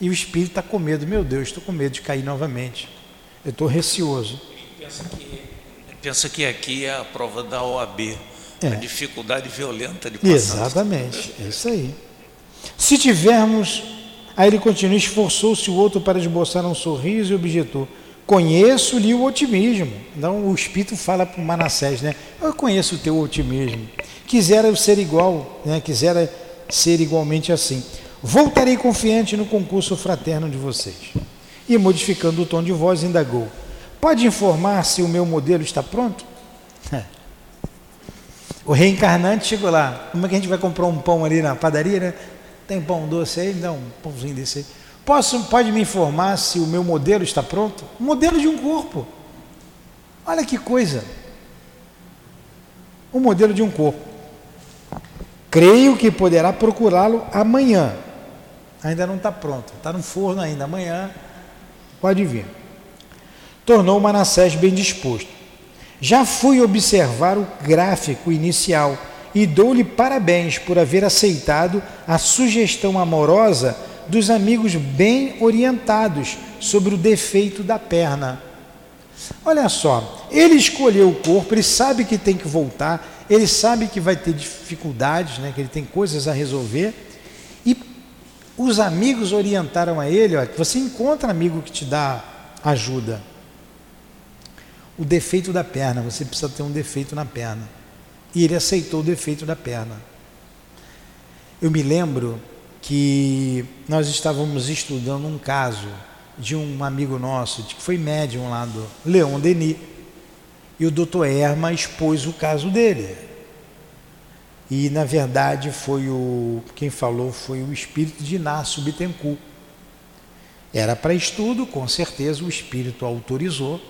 E o espírito está com medo, meu Deus, estou com medo de cair novamente. Eu estou receoso. Pensa que, pensa que aqui é a prova da OAB, é. a dificuldade violenta de passar. Exatamente, é isso aí. Se tivermos, aí ele continua, esforçou-se o outro para esboçar um sorriso e objetou. Conheço-lhe o otimismo. Então o Espírito fala para o Manassés, né? Eu conheço o teu otimismo. Quisera ser igual, né? Quisera ser igualmente assim. Voltarei confiante no concurso fraterno de vocês. E modificando o tom de voz, indagou: Pode informar se o meu modelo está pronto? O reencarnante chegou lá. Como é que a gente vai comprar um pão ali na padaria, né? Tem pão doce aí? Dá um pãozinho desse aí. Posso, pode me informar se o meu modelo está pronto? Modelo de um corpo. Olha que coisa. O modelo de um corpo. Creio que poderá procurá-lo amanhã ainda não está pronto, está no forno ainda, amanhã pode vir. Tornou Manassés bem disposto. Já fui observar o gráfico inicial e dou-lhe parabéns por haver aceitado a sugestão amorosa dos amigos bem orientados sobre o defeito da perna. Olha só, ele escolheu o corpo, ele sabe que tem que voltar, ele sabe que vai ter dificuldades, né, que ele tem coisas a resolver, e os amigos orientaram a ele, que você encontra amigo que te dá ajuda. O defeito da perna, você precisa ter um defeito na perna. E ele aceitou o defeito da perna. Eu me lembro que nós estávamos estudando um caso de um amigo nosso, que foi médium lá do Leon Denis, e o doutor Erma expôs o caso dele. E na verdade foi o quem falou foi o espírito de Inácio Bittencourt. Era para estudo, com certeza o espírito autorizou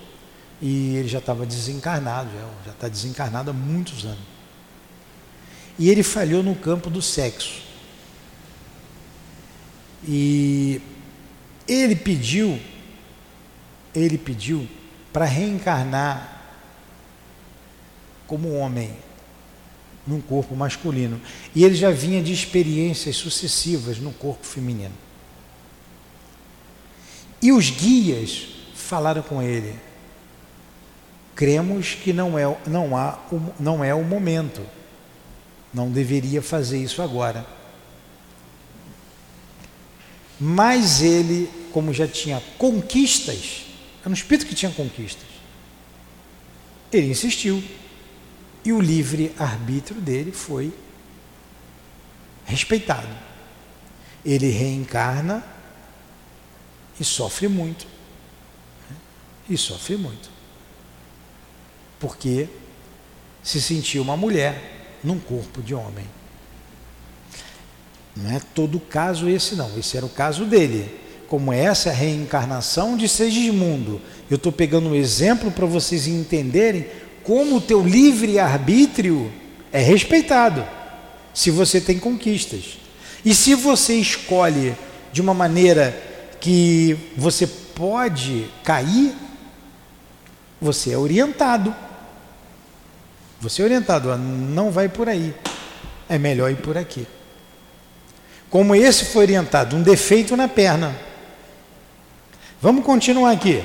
e ele já estava desencarnado, já está desencarnado há muitos anos. E ele falhou no campo do sexo. E ele pediu, ele pediu para reencarnar como homem num corpo masculino. E ele já vinha de experiências sucessivas no corpo feminino. E os guias falaram com ele: cremos que não é, não há, não é o momento, não deveria fazer isso agora. Mas ele, como já tinha conquistas, era um espírito que tinha conquistas, ele insistiu. E o livre-arbítrio dele foi respeitado. Ele reencarna e sofre muito. E sofre muito. Porque se sentiu uma mulher num corpo de homem. Não é todo caso esse não, esse era o caso dele. Como essa é a reencarnação de Segismundo. Eu estou pegando um exemplo para vocês entenderem como o teu livre-arbítrio é respeitado, se você tem conquistas. E se você escolhe de uma maneira que você pode cair, você é orientado. Você é orientado, não vai por aí. É melhor ir por aqui. Como esse foi orientado, um defeito na perna. Vamos continuar aqui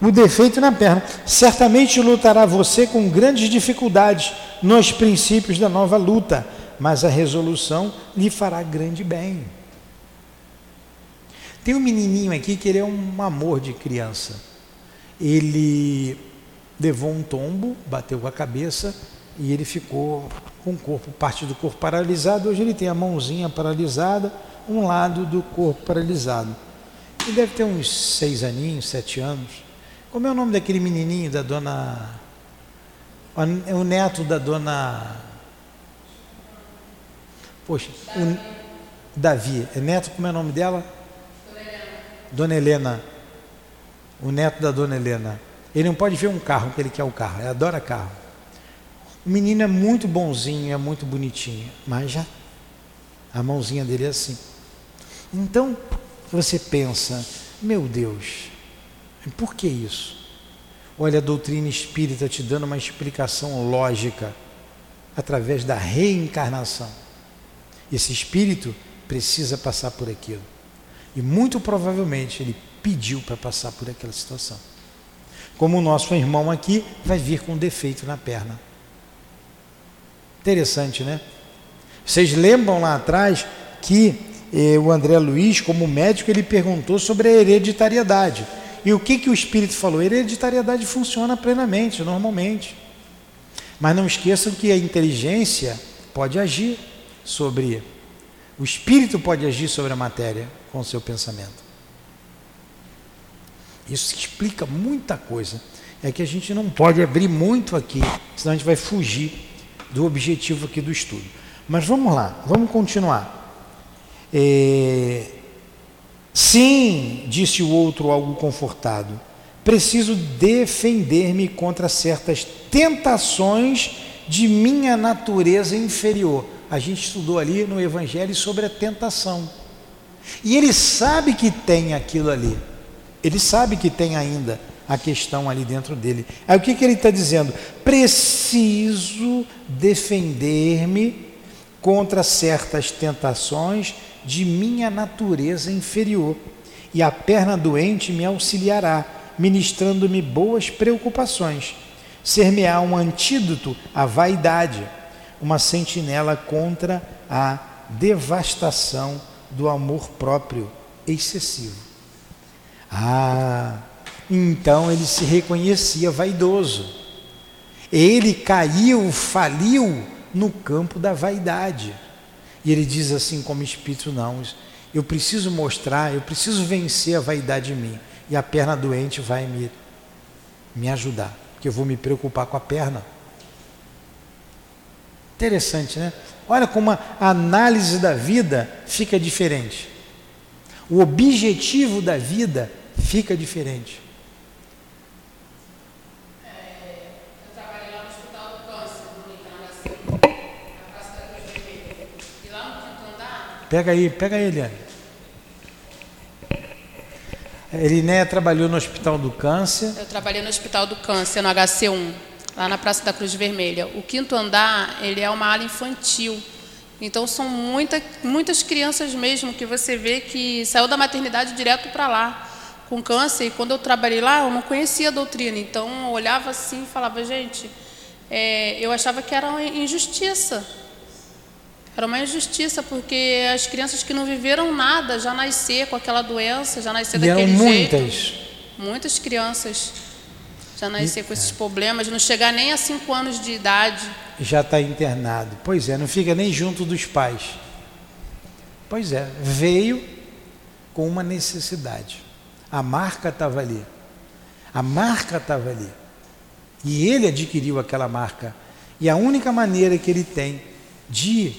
o defeito na perna. Certamente lutará você com grandes dificuldades nos princípios da nova luta, mas a resolução lhe fará grande bem. Tem um menininho aqui que ele é um amor de criança. Ele levou um tombo, bateu com a cabeça e ele ficou com o corpo, parte do corpo paralisado. Hoje ele tem a mãozinha paralisada, um lado do corpo paralisado. Ele deve ter uns seis aninhos, sete anos. Como é o nome daquele menininho da dona. O neto da dona. Poxa, o Davi. É neto, como é o nome dela? Dona Helena. O neto da dona Helena. Ele não pode ver um carro, porque ele quer o carro, ele adora carro. O menino é muito bonzinho, é muito bonitinho, mas já a mãozinha dele é assim. Então você pensa, meu Deus, por que isso? Olha a doutrina espírita te dando uma explicação lógica através da reencarnação. Esse espírito precisa passar por aquilo. E muito provavelmente ele pediu para passar por aquela situação. Como o nosso irmão aqui vai vir com defeito na perna. Interessante, né? Vocês lembram lá atrás que eh, o André Luiz, como médico, ele perguntou sobre a hereditariedade. E o que, que o Espírito falou? Hereditariedade funciona plenamente, normalmente. Mas não esqueçam que a inteligência pode agir sobre. O Espírito pode agir sobre a matéria com o seu pensamento. Isso explica muita coisa. É que a gente não pode abrir muito aqui, senão a gente vai fugir do objetivo aqui do estudo. Mas vamos lá, vamos continuar. É, Sim, disse o outro, algo confortado. Preciso defender-me contra certas tentações de minha natureza inferior. A gente estudou ali no Evangelho sobre a tentação. E ele sabe que tem aquilo ali. Ele sabe que tem ainda a questão ali dentro dele. Aí o que, que ele está dizendo? Preciso defender-me contra certas tentações de minha natureza inferior, e a perna doente me auxiliará, ministrando-me boas preocupações. Ser-me-á um antídoto à vaidade, uma sentinela contra a devastação do amor próprio excessivo. Ah, então ele se reconhecia vaidoso. Ele caiu, faliu no campo da vaidade. E ele diz assim, como espírito, não, eu preciso mostrar, eu preciso vencer a vaidade em mim. E a perna doente vai me, me ajudar, porque eu vou me preocupar com a perna. Interessante, né? Olha como a análise da vida fica diferente. O objetivo da vida fica diferente. Pega aí, pega Eliane. Elinéia trabalhou no Hospital do Câncer. Eu trabalhei no Hospital do Câncer, no HC1, lá na Praça da Cruz Vermelha. O quinto andar, ele é uma ala infantil. Então são muita, muitas crianças mesmo que você vê que saiu da maternidade direto para lá com câncer. E quando eu trabalhei lá, eu não conhecia a doutrina. Então eu olhava assim e falava, gente, é, eu achava que era uma injustiça era uma injustiça, porque as crianças que não viveram nada já nascer com aquela doença, já nascer e daquele eram jeito. muitas. Muitas crianças já nascer com esses problemas, não chegar nem a cinco anos de idade. Já está internado. Pois é, não fica nem junto dos pais. Pois é, veio com uma necessidade. A marca estava ali. A marca estava ali. E ele adquiriu aquela marca. E a única maneira que ele tem de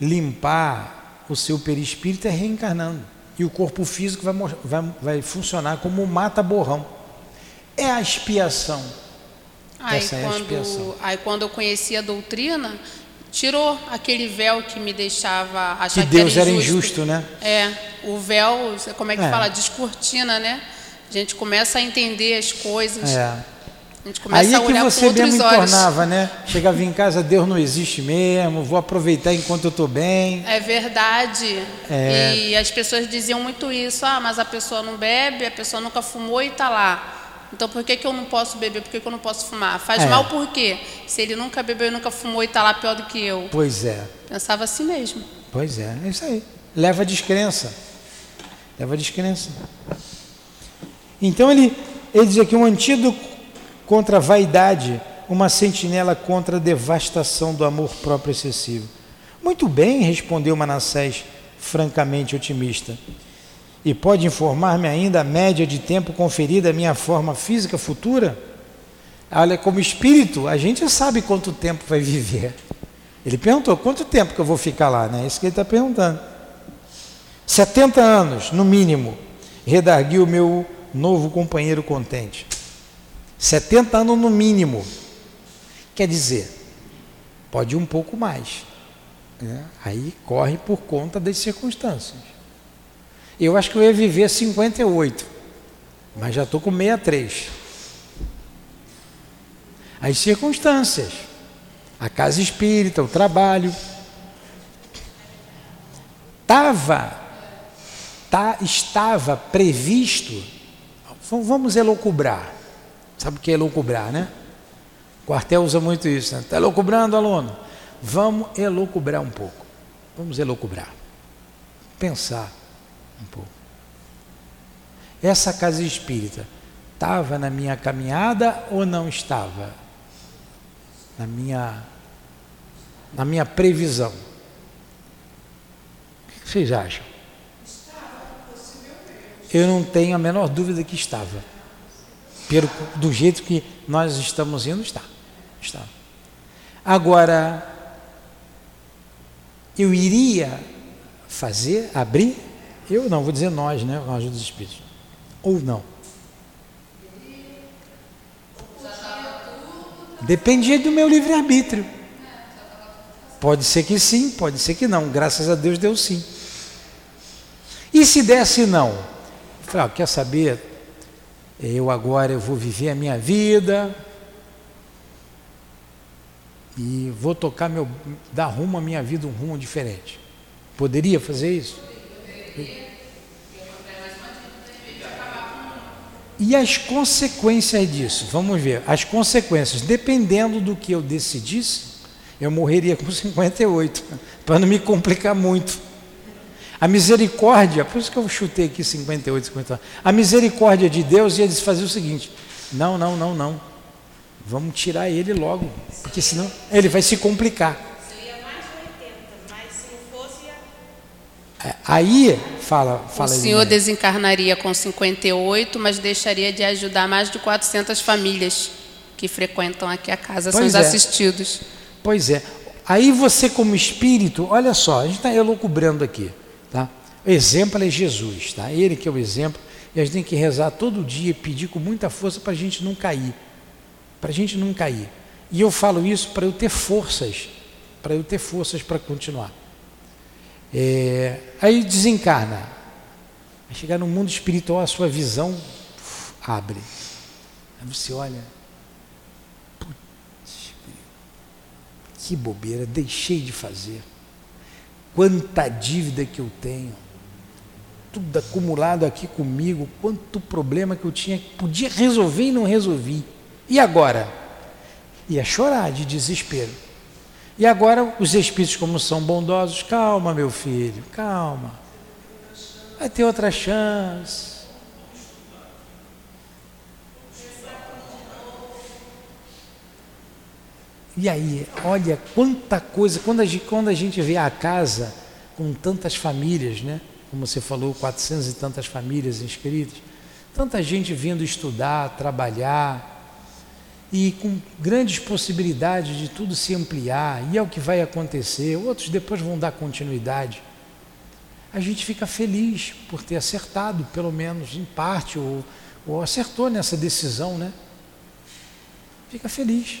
limpar o seu perispírito é reencarnando. E o corpo físico vai, vai, vai funcionar como um mata-borrão. É a expiação. Aí, Essa é a expiação. Aí quando eu conheci a doutrina, tirou aquele véu que me deixava achar que, que Deus era injusto. era injusto, né? É, o véu, como é que é. fala? Descortina, né? A gente começa a entender as coisas. É. Aí é que você mesmo entornava, né? Chegava em casa, Deus não existe mesmo, vou aproveitar enquanto eu estou bem. É verdade. É. E as pessoas diziam muito isso, ah, mas a pessoa não bebe, a pessoa nunca fumou e está lá. Então por que, que eu não posso beber? Por que, que eu não posso fumar? Faz é. mal por quê? Se ele nunca bebeu e nunca fumou e está lá pior do que eu. Pois é. Pensava assim mesmo. Pois é, é isso aí. Leva a descrença. Leva a descrença. Então ele, ele diz aqui um antídoto contra a vaidade, uma sentinela contra a devastação do amor próprio excessivo. Muito bem, respondeu Manassés, francamente otimista. E pode informar-me ainda a média de tempo conferida à minha forma física futura? Olha, como espírito, a gente sabe quanto tempo vai viver. Ele perguntou, quanto tempo que eu vou ficar lá, né? É isso que ele está perguntando. 70 anos, no mínimo, redarguiu o meu novo companheiro contente. 70 anos no mínimo. Quer dizer, pode ir um pouco mais. Né? Aí corre por conta das circunstâncias. Eu acho que eu ia viver 58, mas já estou com 63. As circunstâncias, a casa espírita, o trabalho. Tava, tá, estava previsto, vamos elocubrar, Sabe o que é elucubrar, né? O quartel usa muito isso. Está né? Tá elucubrando, aluno? Vamos elucubrar um pouco. Vamos elucubrar. Pensar um pouco. Essa casa espírita estava na minha caminhada ou não estava? Na minha, na minha previsão. O que vocês acham? Eu não tenho a menor dúvida que estava. Pelo, do jeito que nós estamos indo, está. está. Agora, eu iria fazer, abrir, eu não, vou dizer nós, né, com a ajuda dos Espíritos. Ou não. Dependia do meu livre-arbítrio. Pode ser que sim, pode ser que não. Graças a Deus deu sim. E se desse não? Eu falei, ah, quer saber? Eu agora eu vou viver a minha vida e vou tocar meu dar rumo à minha vida um rumo diferente. Poderia fazer isso? E as consequências disso? Vamos ver. As consequências, dependendo do que eu decidisse, eu morreria com 58, para não me complicar muito. A misericórdia, por isso que eu chutei aqui 58, 59. A misericórdia de Deus ia fazer o seguinte: não, não, não, não. Vamos tirar ele logo, porque senão ele vai se complicar. Seria mais de 80, mas se não fosse. É, Aí, fala, fala O senhor desencarnaria com 58, mas deixaria de ajudar mais de 400 famílias que frequentam aqui a casa, são Pois os é. assistidos. Pois é. Aí você, como espírito, olha só, a gente está elucubrando aqui. O exemplo é Jesus, tá? Ele que é o exemplo. E a gente tem que rezar todo dia e pedir com muita força para a gente não cair. Para a gente não cair. E eu falo isso para eu ter forças, para eu ter forças para continuar. É, aí desencarna. Vai chegar no mundo espiritual, a sua visão uf, abre. Aí você olha, putz, que bobeira, deixei de fazer. Quanta dívida que eu tenho. Tudo acumulado aqui comigo, quanto problema que eu tinha, podia resolver e não resolvi. E agora? Ia chorar de desespero. E agora os espíritos, como são bondosos, calma, meu filho, calma. Vai ter outra chance. E aí, olha quanta coisa, quando a gente, quando a gente vê a casa com tantas famílias, né? Como você falou, 400 e tantas famílias inscritas, tanta gente vindo estudar, trabalhar, e com grandes possibilidades de tudo se ampliar, e é o que vai acontecer, outros depois vão dar continuidade. A gente fica feliz por ter acertado, pelo menos em parte, ou, ou acertou nessa decisão, né? Fica feliz.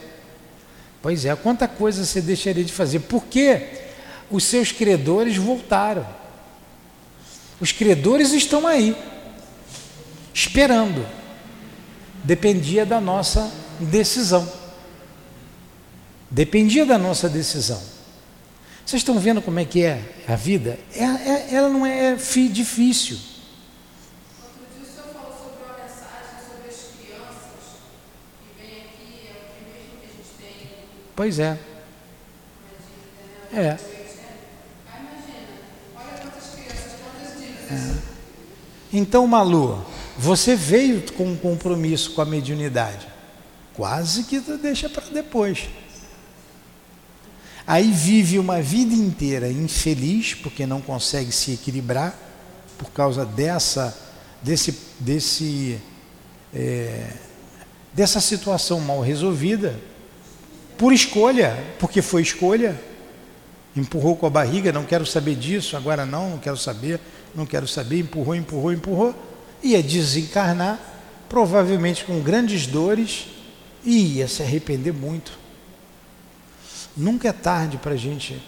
Pois é, quanta coisa você deixaria de fazer? Porque os seus credores voltaram. Os credores estão aí, esperando. Dependia da nossa decisão. Dependia da nossa decisão. Vocês estão vendo como é que é a vida? É- é- ela não é fi- difícil. Pois é. É. É. Então, Malu, você veio com um compromisso com a mediunidade. Quase que deixa para depois. Aí vive uma vida inteira infeliz, porque não consegue se equilibrar, por causa dessa, desse, desse, é, dessa situação mal resolvida, por escolha, porque foi escolha, empurrou com a barriga, não quero saber disso, agora não, não quero saber, não quero saber, empurrou, empurrou, empurrou, ia desencarnar, provavelmente com grandes dores, e ia se arrepender muito. Nunca é tarde para a gente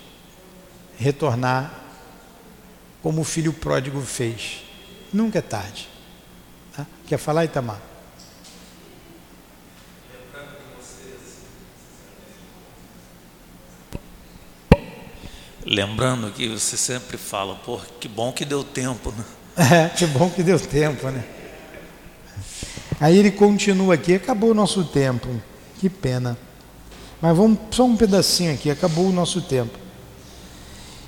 retornar como o filho pródigo fez. Nunca é tarde. Tá? Quer falar, Itamar? Lembrando que você sempre fala, pô, que bom que deu tempo, né? É, que bom que deu tempo, né? Aí ele continua aqui, acabou o nosso tempo. Que pena. Mas vamos só um pedacinho aqui, acabou o nosso tempo.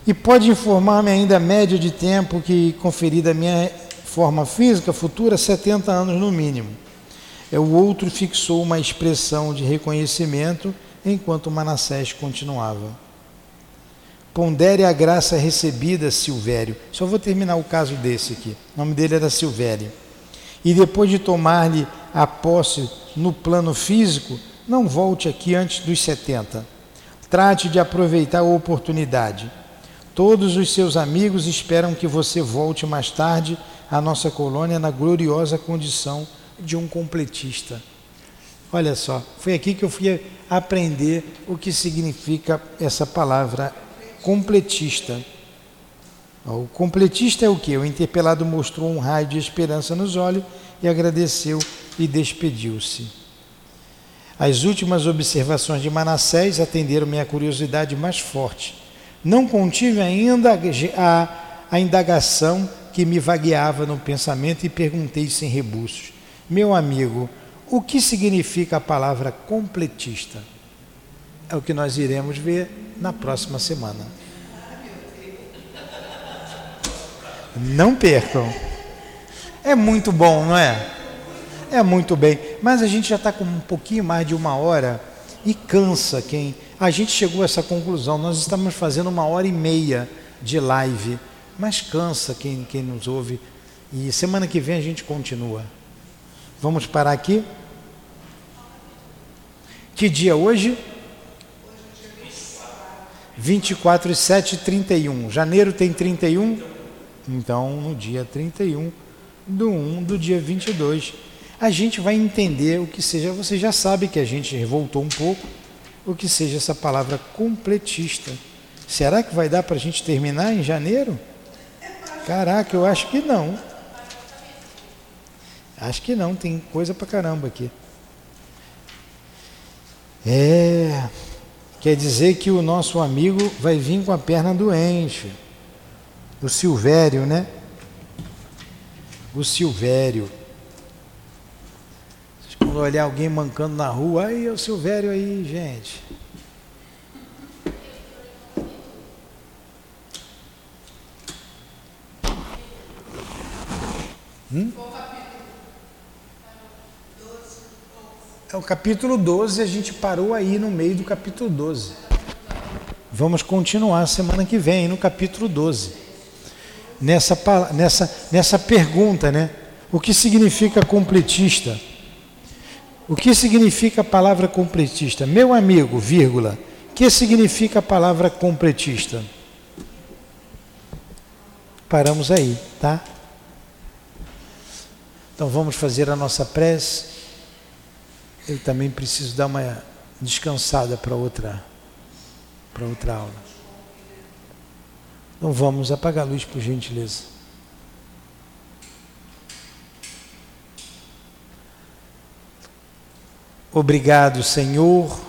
E pode informar-me ainda a média de tempo que conferida a minha forma física futura, 70 anos no mínimo. É o outro fixou uma expressão de reconhecimento enquanto Manassés continuava. Pondere a graça recebida, Silvério. Só vou terminar o caso desse aqui. O nome dele era Silvério. E depois de tomar-lhe a posse no plano físico, não volte aqui antes dos 70. Trate de aproveitar a oportunidade. Todos os seus amigos esperam que você volte mais tarde à nossa colônia na gloriosa condição de um completista. Olha só, foi aqui que eu fui aprender o que significa essa palavra completista. O completista é o que? O interpelado mostrou um raio de esperança nos olhos e agradeceu e despediu-se. As últimas observações de Manassés atenderam minha curiosidade mais forte. Não contive ainda a, a indagação que me vagueava no pensamento e perguntei sem rebuços: Meu amigo, o que significa a palavra completista? É o que nós iremos ver na próxima semana. Não percam. É muito bom, não é? É muito bem. Mas a gente já está com um pouquinho mais de uma hora e cansa quem. A gente chegou a essa conclusão. Nós estamos fazendo uma hora e meia de live, mas cansa quem, quem nos ouve. E semana que vem a gente continua. Vamos parar aqui? Que dia hoje? 24 e 7, 31. Janeiro tem 31? Então, no dia 31 do 1 do dia 22, a gente vai entender o que seja, você já sabe que a gente revoltou um pouco, o que seja essa palavra completista. Será que vai dar para a gente terminar em janeiro? Caraca, eu acho que não. Acho que não, tem coisa para caramba aqui. É, quer dizer que o nosso amigo vai vir com a perna doente o Silvério, né? O Silvério. Quando olhar alguém mancando na rua, aí é o Silvério aí, gente. Hum? É o capítulo 12, a gente parou aí no meio do capítulo 12. Vamos continuar semana que vem no capítulo 12 nessa, nessa, nessa pergunta, né? O que significa completista? O que significa a palavra completista? Meu amigo, vírgula, que significa a palavra completista? Paramos aí, tá? Então vamos fazer a nossa prece. Eu também preciso dar uma descansada para outra para outra aula. Então vamos apagar a luz, por gentileza. Obrigado, Senhor,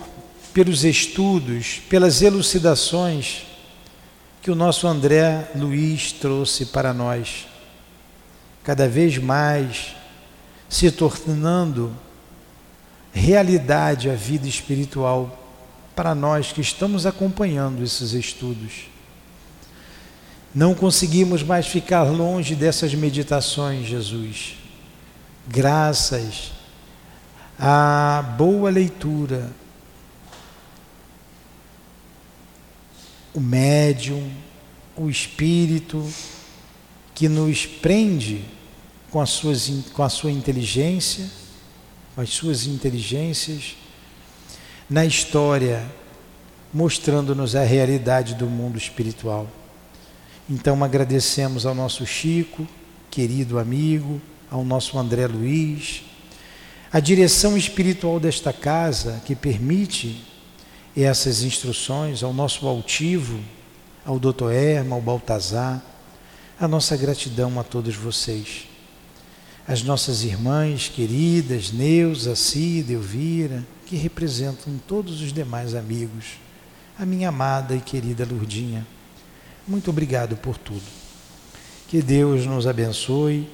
pelos estudos, pelas elucidações que o nosso André Luiz trouxe para nós. Cada vez mais se tornando realidade a vida espiritual para nós que estamos acompanhando esses estudos. Não conseguimos mais ficar longe dessas meditações, Jesus. Graças à boa leitura, o médium, o espírito que nos prende com, as suas, com a sua inteligência, com as suas inteligências, na história, mostrando-nos a realidade do mundo espiritual. Então agradecemos ao nosso Chico, querido amigo, ao nosso André Luiz, a direção espiritual desta casa que permite essas instruções, ao nosso altivo, ao doutor Erma, ao Baltazar, a nossa gratidão a todos vocês. As nossas irmãs queridas, Neuza, Cida, Elvira, que representam todos os demais amigos, a minha amada e querida Lurdinha muito obrigado por tudo. Que Deus nos abençoe,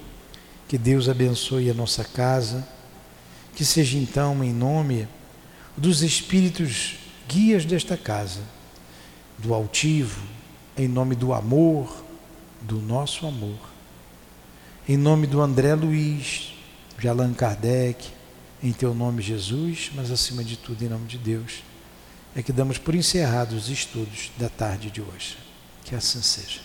que Deus abençoe a nossa casa, que seja então em nome dos espíritos guias desta casa, do altivo, em nome do amor, do nosso amor, em nome do André Luiz, de Allan Kardec, em teu nome Jesus, mas acima de tudo em nome de Deus, é que damos por encerrados os estudos da tarde de hoje. Que assim seja.